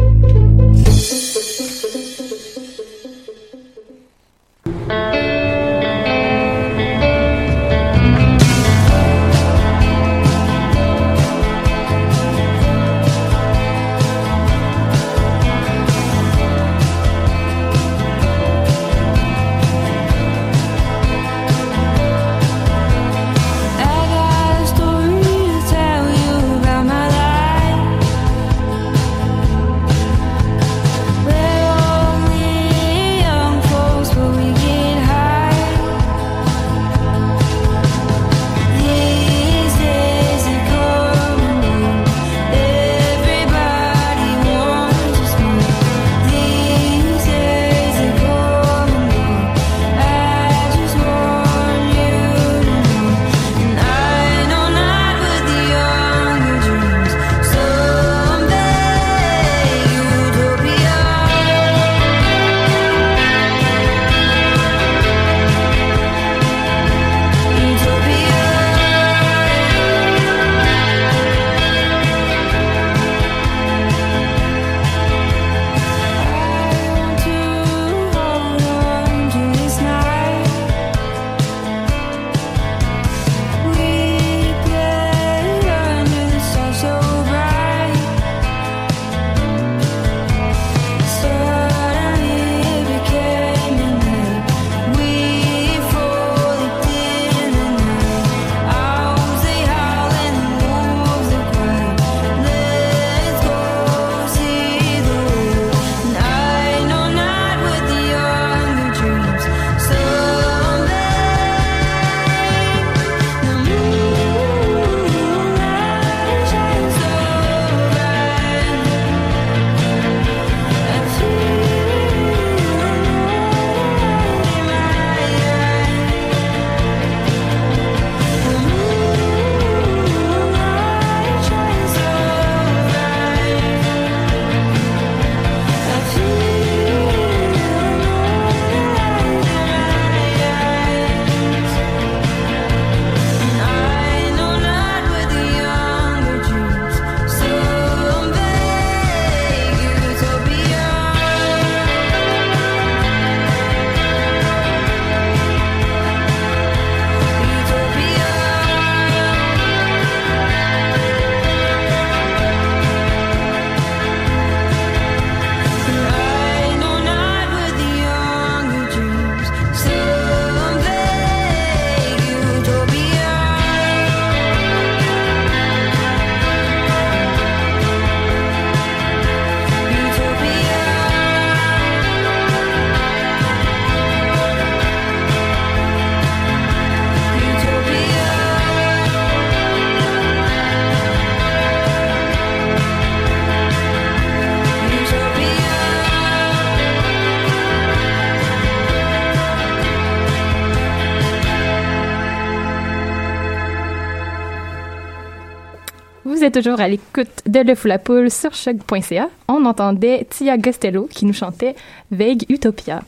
[SPEAKER 4] Vous êtes toujours à l'écoute de Le Fou Poule sur choc.ca, on entendait Tia Gostello qui nous chantait Vague Utopia.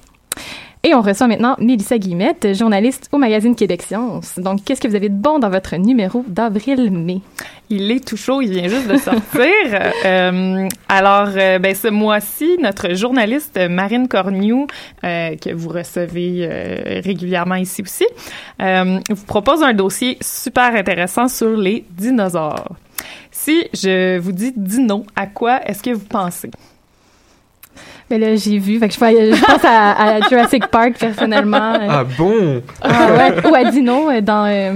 [SPEAKER 4] Et on reçoit maintenant Mélissa Guillemette, journaliste au magazine Québec Science. Donc, qu'est-ce que vous avez de bon dans votre numéro d'avril-mai?
[SPEAKER 18] Il est tout chaud, il vient juste de sortir. Euh, alors, euh, ben, ce mois-ci, notre journaliste Marine Cornu, euh, que vous recevez régulièrement ici aussi, vous propose un dossier super intéressant sur les dinosaures. Si je vous dis dino, à quoi est-ce que vous pensez?
[SPEAKER 4] Mais là, j'ai vu, fait que je, pense- à, à Jurassic Park personnellement.
[SPEAKER 5] Ah bon?
[SPEAKER 4] ah ouais, ou à Dino euh, dans euh,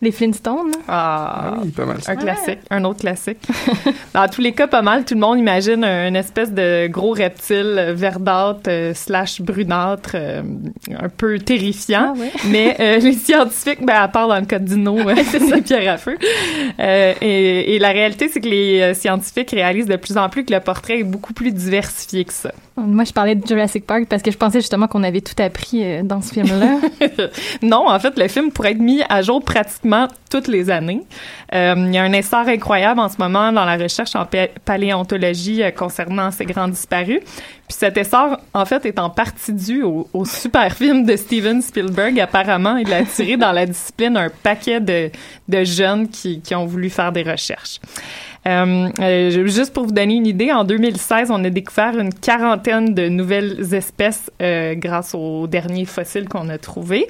[SPEAKER 4] les Flintstones.
[SPEAKER 18] Ah,
[SPEAKER 5] oui, pas mal.
[SPEAKER 18] Un classique, un autre classique. Dans tous les cas, pas mal. Tout le monde imagine un- une espèce de gros reptile verdâtre euh, slash brunâtre, euh, un peu terrifiant. Mais euh, les scientifiques, ben, à part dans le cas de Dino, c'est pierre à feu. Euh, et, et la réalité, c'est que les scientifiques réalisent de plus en plus que le portrait est beaucoup plus diversifié que ça.
[SPEAKER 4] Moi, je parlais de Jurassic Park parce que je pensais justement qu'on avait tout appris euh, dans ce film-là.
[SPEAKER 18] non, en fait, le film pourrait être mis à jour pratiquement toutes les années. Euh, il y a un essor incroyable en ce moment dans la recherche en pa- paléontologie euh, concernant ces grands disparus. Puis cet essor, en fait, est en partie dû au, au super film de Steven Spielberg. Apparemment, il a attiré dans la discipline un paquet de, jeunes qui, ont voulu faire des recherches. Euh, juste pour vous donner une idée, en 2016, on a découvert une quarantaine de nouvelles espèces grâce aux derniers fossiles qu'on a trouvés.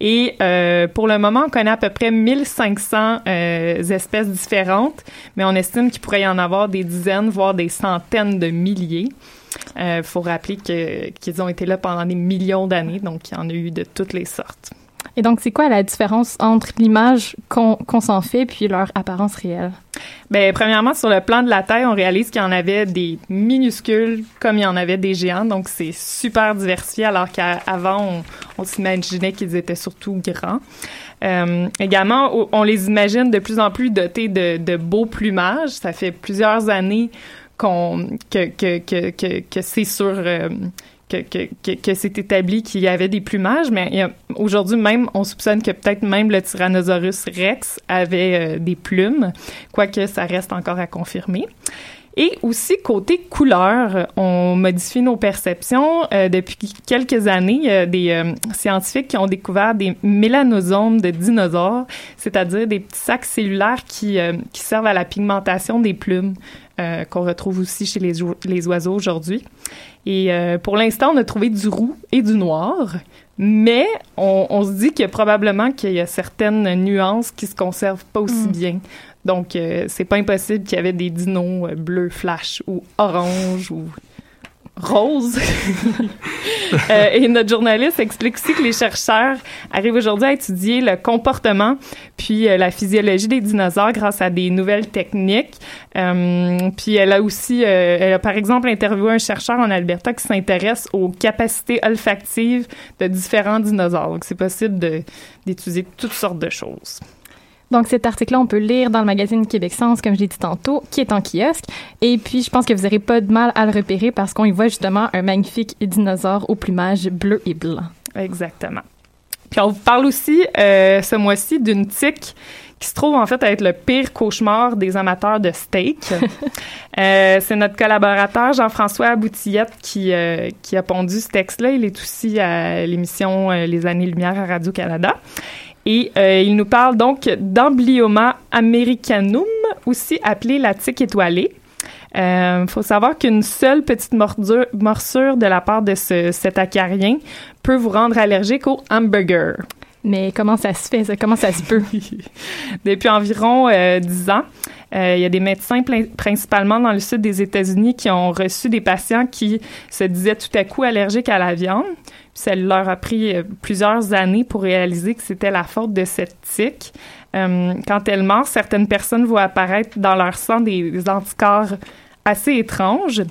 [SPEAKER 18] Et euh, pour le moment, on connaît à peu près 1500 euh, espèces différentes, mais on estime qu'il pourrait y en avoir des dizaines, voire des centaines de milliers. Il faut rappeler qu'ils ont été là pendant des millions d'années, donc il y en a eu de toutes les sortes.
[SPEAKER 4] Et donc, c'est quoi la différence entre l'image qu'on s'en fait puis leur apparence réelle?
[SPEAKER 18] Ben, premièrement, sur le plan de la taille, on réalise qu'il y en avait des minuscules comme il y en avait des géants, donc c'est super diversifié, alors qu'avant, on, s'imaginait qu'ils étaient surtout grands. Euh, également, on les imagine de plus en plus dotés de, beaux plumages. Ça fait plusieurs années que, que, que, que c'est sur... euh, que, que, que, que c'est établi qu'il y avait des plumages, mais a- aujourd'hui même, on soupçonne que peut-être même le Tyrannosaurus rex avait euh, des plumes, quoique ça reste encore à confirmer. Et aussi, côté couleur, on modifie nos perceptions. Euh, depuis quelques années, il des euh, scientifiques qui ont découvert des mélanosomes de dinosaures, c'est-à-dire des petits sacs cellulaires qui, euh, qui servent à la pigmentation des plumes, euh, qu'on retrouve aussi chez les, les oiseaux aujourd'hui. Et euh, pour l'instant, on a trouvé du roux et du noir, mais on, on se dit que probablement qu'il y a certaines nuances qui se conservent pas aussi
[SPEAKER 4] Mm.
[SPEAKER 18] bien. Donc, euh, c'est pas impossible qu'il y avait des dinos euh, bleus flash ou orange ou rose. Euh, et notre journaliste explique aussi que les chercheurs arrivent aujourd'hui à étudier le comportement puis euh, la physiologie des dinosaures grâce à des nouvelles techniques. Euh, puis elle a aussi, elle a par exemple interviewé un chercheur en Alberta qui s'intéresse aux capacités olfactives de différents dinosaures. Donc c'est possible d'étudier toutes sortes de choses.
[SPEAKER 4] Donc, cet article-là, on peut le lire dans le magazine Québec Science, comme je l'ai dit tantôt, qui est en kiosque. Et puis, je pense que vous n'aurez pas de mal à le repérer parce qu'on y voit justement un magnifique dinosaure au plumage bleu et blanc.
[SPEAKER 18] Exactement. Puis on vous parle aussi euh, ce mois-ci d'une tique qui se trouve en fait à être le pire cauchemar des amateurs de steak. Euh, c'est notre collaborateur Jean-François Boutillette qui, euh, qui a pondu ce texte-là. Il est aussi à l'émission Les Années-Lumière à Radio-Canada. Et euh, il nous parle donc d'Amblioma americanum, aussi appelé la tique étoilée. Il faut savoir qu'une seule petite mordure- morsure de la part de ce, cet acarien peut vous rendre allergique au hamburger.
[SPEAKER 4] Mais comment ça se fait, ça? Comment ça se peut?
[SPEAKER 18] Depuis environ euh, 10 ans, euh, il y a des médecins principalement dans le sud des États-Unis qui ont reçu des patients qui se disaient tout à coup allergiques à la viande. Puis ça leur a pris euh, plusieurs années pour réaliser que c'était la faute de cette tique. Euh, quand elle mord, certaines personnes voient apparaître dans leur sang des anticorps assez étranges.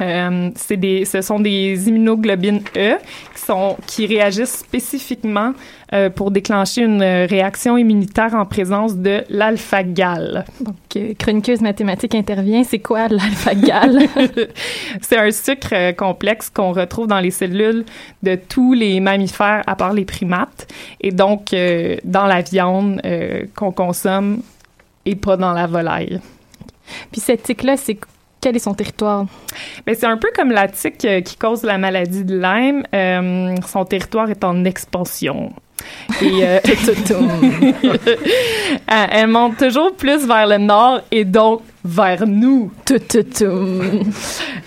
[SPEAKER 18] Euh, c'est des, ce sont des immunoglobines E qui, sont, qui réagissent spécifiquement euh, pour déclencher une euh, réaction immunitaire en présence de l'alpha-gal.
[SPEAKER 4] Donc, euh, chroniqueuse mathématique intervient. C'est quoi l'alpha-gal?
[SPEAKER 18] c'est un sucre complexe qu'on retrouve dans les cellules de tous les mammifères à part les primates. Et donc, dans la viande qu'on consomme, et pas dans la volaille.
[SPEAKER 4] Puis cette tique-là, c'est quel est son territoire?
[SPEAKER 18] Ben, c'est un peu comme la tique euh, qui cause la maladie de Lyme. Euh, son territoire est en expansion. Et euh, elle elle monte toujours plus vers le nord et donc vers nous.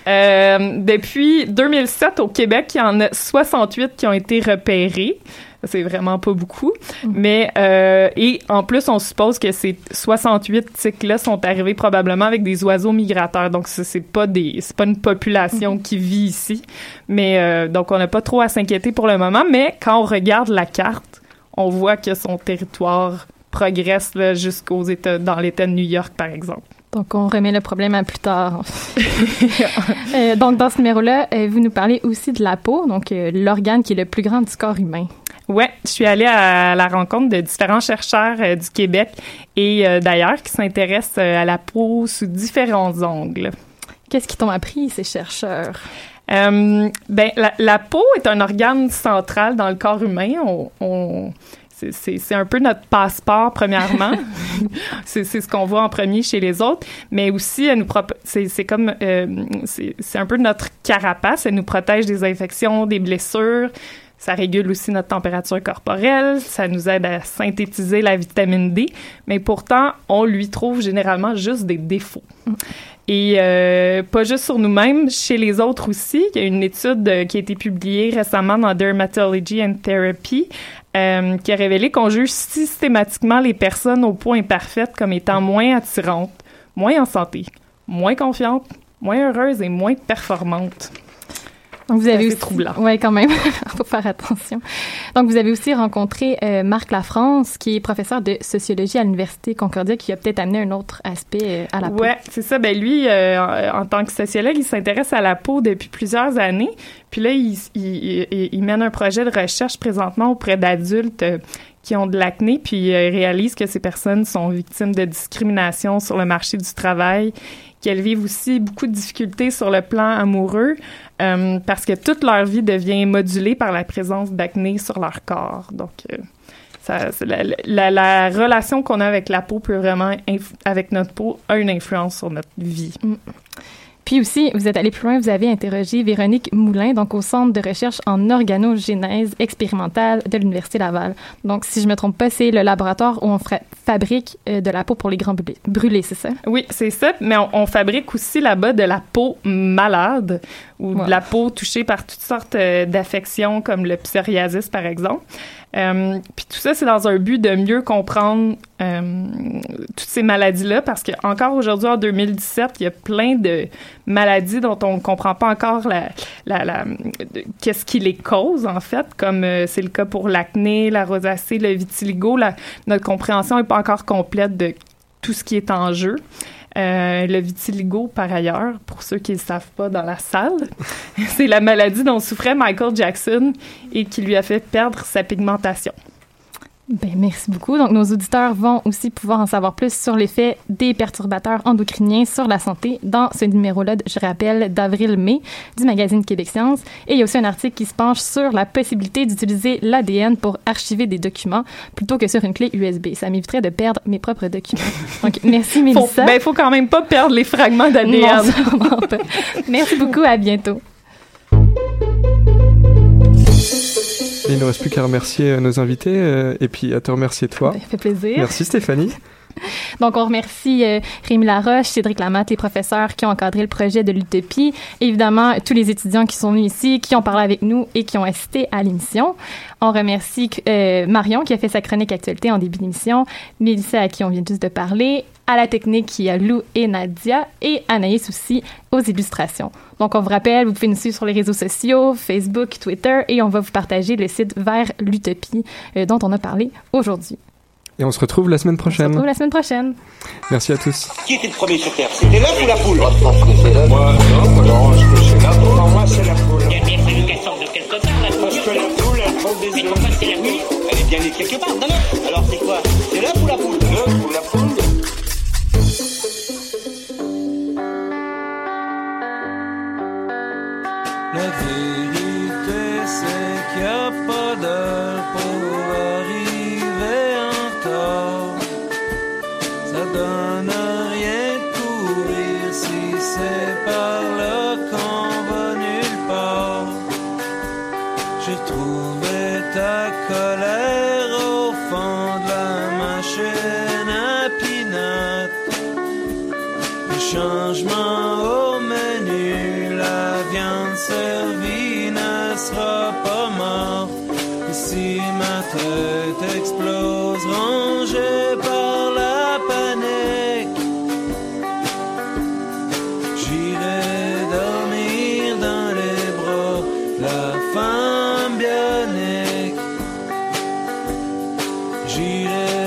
[SPEAKER 18] Euh, depuis 2007, au Québec, il y en a 68 qui ont été repérés. C'est vraiment pas beaucoup. Mais, euh, et en plus, on suppose que ces 68 tiques-là sont arrivés probablement avec des oiseaux migrateurs. Donc, ce- c'est pas des, c'est pas une population qui vit ici. Mais, euh, donc, on n'a pas trop à s'inquiéter pour le moment. Mais quand on regarde la carte, on voit que son territoire progresse jusqu'aux États, dans l'État de New York, par exemple.
[SPEAKER 4] Donc, on remet le problème à plus tard. Euh, donc, dans ce numéro-là, euh, vous nous parlez aussi de la peau, donc euh, l'organe qui est le plus grand du corps humain.
[SPEAKER 18] Ouais, je suis allée à la rencontre de différents chercheurs euh, du Québec et euh, d'ailleurs qui s'intéressent euh, à la peau sous différents angles.
[SPEAKER 4] Qu'est-ce qu'ils t'ont appris, ces chercheurs?
[SPEAKER 18] Euh, ben, la, la peau est un organe central dans le corps humain. On, on- c'est- un peu notre passeport, premièrement. c'est ce qu'on voit en premier chez les autres. Mais aussi, elle nous prop- c'est comme... c'est un peu notre carapace. Elle nous protège des infections, des blessures. Ça régule aussi notre température corporelle. Ça nous aide à synthétiser la vitamine D. Mais pourtant, on lui trouve généralement juste des défauts. Et euh, pas juste sur nous-mêmes, chez les autres aussi. Il y a une étude euh, qui a été publiée récemment dans Dermatology and Therapy euh, qui a révélé qu'on juge systématiquement les personnes au point imparfaites comme étant moins attirantes, moins en santé, moins confiantes, moins heureuses et moins performantes.
[SPEAKER 4] Donc, vous avez aussi...
[SPEAKER 18] troublant.
[SPEAKER 4] Oui, quand même. faut faire attention. Donc, vous avez aussi rencontré euh, Marc Lafrance, qui est professeur de sociologie à l'Université Concordia, qui a peut-être amené un autre aspect euh, à la peau.
[SPEAKER 18] Ouais, c'est ça. Ben lui, euh, en, en tant que sociologue, il s'intéresse à la peau depuis plusieurs années. Puis là, il, il, il- il mène un projet de recherche présentement auprès d'adultes qui ont de l'acné, puis il réalise que ces personnes sont victimes de discrimination sur le marché du travail, qu'elles vivent aussi beaucoup de difficultés sur le plan amoureux, euh, parce que toute leur vie devient modulée par la présence d'acné sur leur corps. Donc, euh, la, la- la relation qu'on a avec la peau peut vraiment, avec notre peau, a une influence sur notre vie.
[SPEAKER 4] Puis aussi, vous êtes allé plus loin, vous avez interrogé Véronique Moulin, donc au Centre de recherche en organogénèse expérimentale de l'Université Laval. Donc, si je me trompe pas, c'est le laboratoire où on fabrique euh, de la peau pour les grands brûlés, c'est ça?
[SPEAKER 18] Oui, c'est ça, mais on, on fabrique aussi là-bas de la peau malade ou de la peau touchée par toutes sortes euh, d'affections comme le psoriasis, par exemple. Euh, puis tout ça, c'est dans un but de mieux comprendre euh, toutes ces maladies-là parce que encore aujourd'hui, en 2017, il y a plein de maladies dont on ne comprend pas encore la, la, la- qu'est-ce qui les cause, en fait, comme euh, c'est le cas pour l'acné, la rosacée, le vitiligo. La- notre compréhension n'est pas encore complète de tout ce qui est en jeu. Euh, le vitiligo, par ailleurs, pour ceux qui ne savent pas dans la salle, c'est la maladie dont souffrait Michael Jackson et qui lui a fait perdre sa pigmentation.
[SPEAKER 4] Ben, merci beaucoup. Donc, nos auditeurs vont aussi pouvoir en savoir plus sur l'effet des perturbateurs endocriniens sur la santé dans ce numéro-là, je rappelle, d'avril-mai du magazine Québec Science. Et il y a aussi un article qui se penche sur la possibilité d'utiliser l'ADN pour archiver des documents plutôt que sur une clé USB. Ça m'éviterait de perdre mes propres documents. Donc, merci, Mélissa.
[SPEAKER 18] ben, faut quand même pas perdre les fragments d'ADN.
[SPEAKER 4] Merci beaucoup. À bientôt.
[SPEAKER 5] Il ne nous reste plus qu'à remercier euh, nos invités euh, et puis à te remercier toi.
[SPEAKER 4] Ça fait plaisir.
[SPEAKER 5] Merci Stéphanie.
[SPEAKER 4] Donc, on remercie euh, Rémi Laroche, Cédric Lamotte, les professeurs qui ont encadré le projet de l'Utopie. Évidemment, tous les étudiants qui sont venus ici, qui ont parlé avec nous et qui ont assisté à l'émission. On remercie euh, Marion qui a fait sa chronique actualité en début d'émission, Mélissa à qui on vient juste de parler, à la technique il y a Lou et Nadia et Anaïs aussi aux illustrations. Donc, on vous rappelle, vous pouvez nous suivre sur les réseaux sociaux, Facebook, Twitter et on va vous partager le site vers l'Utopie euh, dont on a parlé aujourd'hui.
[SPEAKER 5] Et on se retrouve la semaine
[SPEAKER 4] On se
[SPEAKER 5] prochaine.
[SPEAKER 4] retrouve la semaine prochaine.
[SPEAKER 5] Merci à tous.
[SPEAKER 19] Qui était le premier sur Terre? C'était l'œuf ou la poule?
[SPEAKER 20] Moi, non, moi, non, c'est la poule.
[SPEAKER 19] Pour moi, c'est la poule. Il y a bien fallu qu'elle sorte de quelque part, la poule. Parce que la poule, elle prend des œufs. Mais pourquoi c'est la nuit Elle est bien née quelque part, d'un œuf. Alors c'est quoi? C'est l'œuf ou la poule?
[SPEAKER 21] cheated.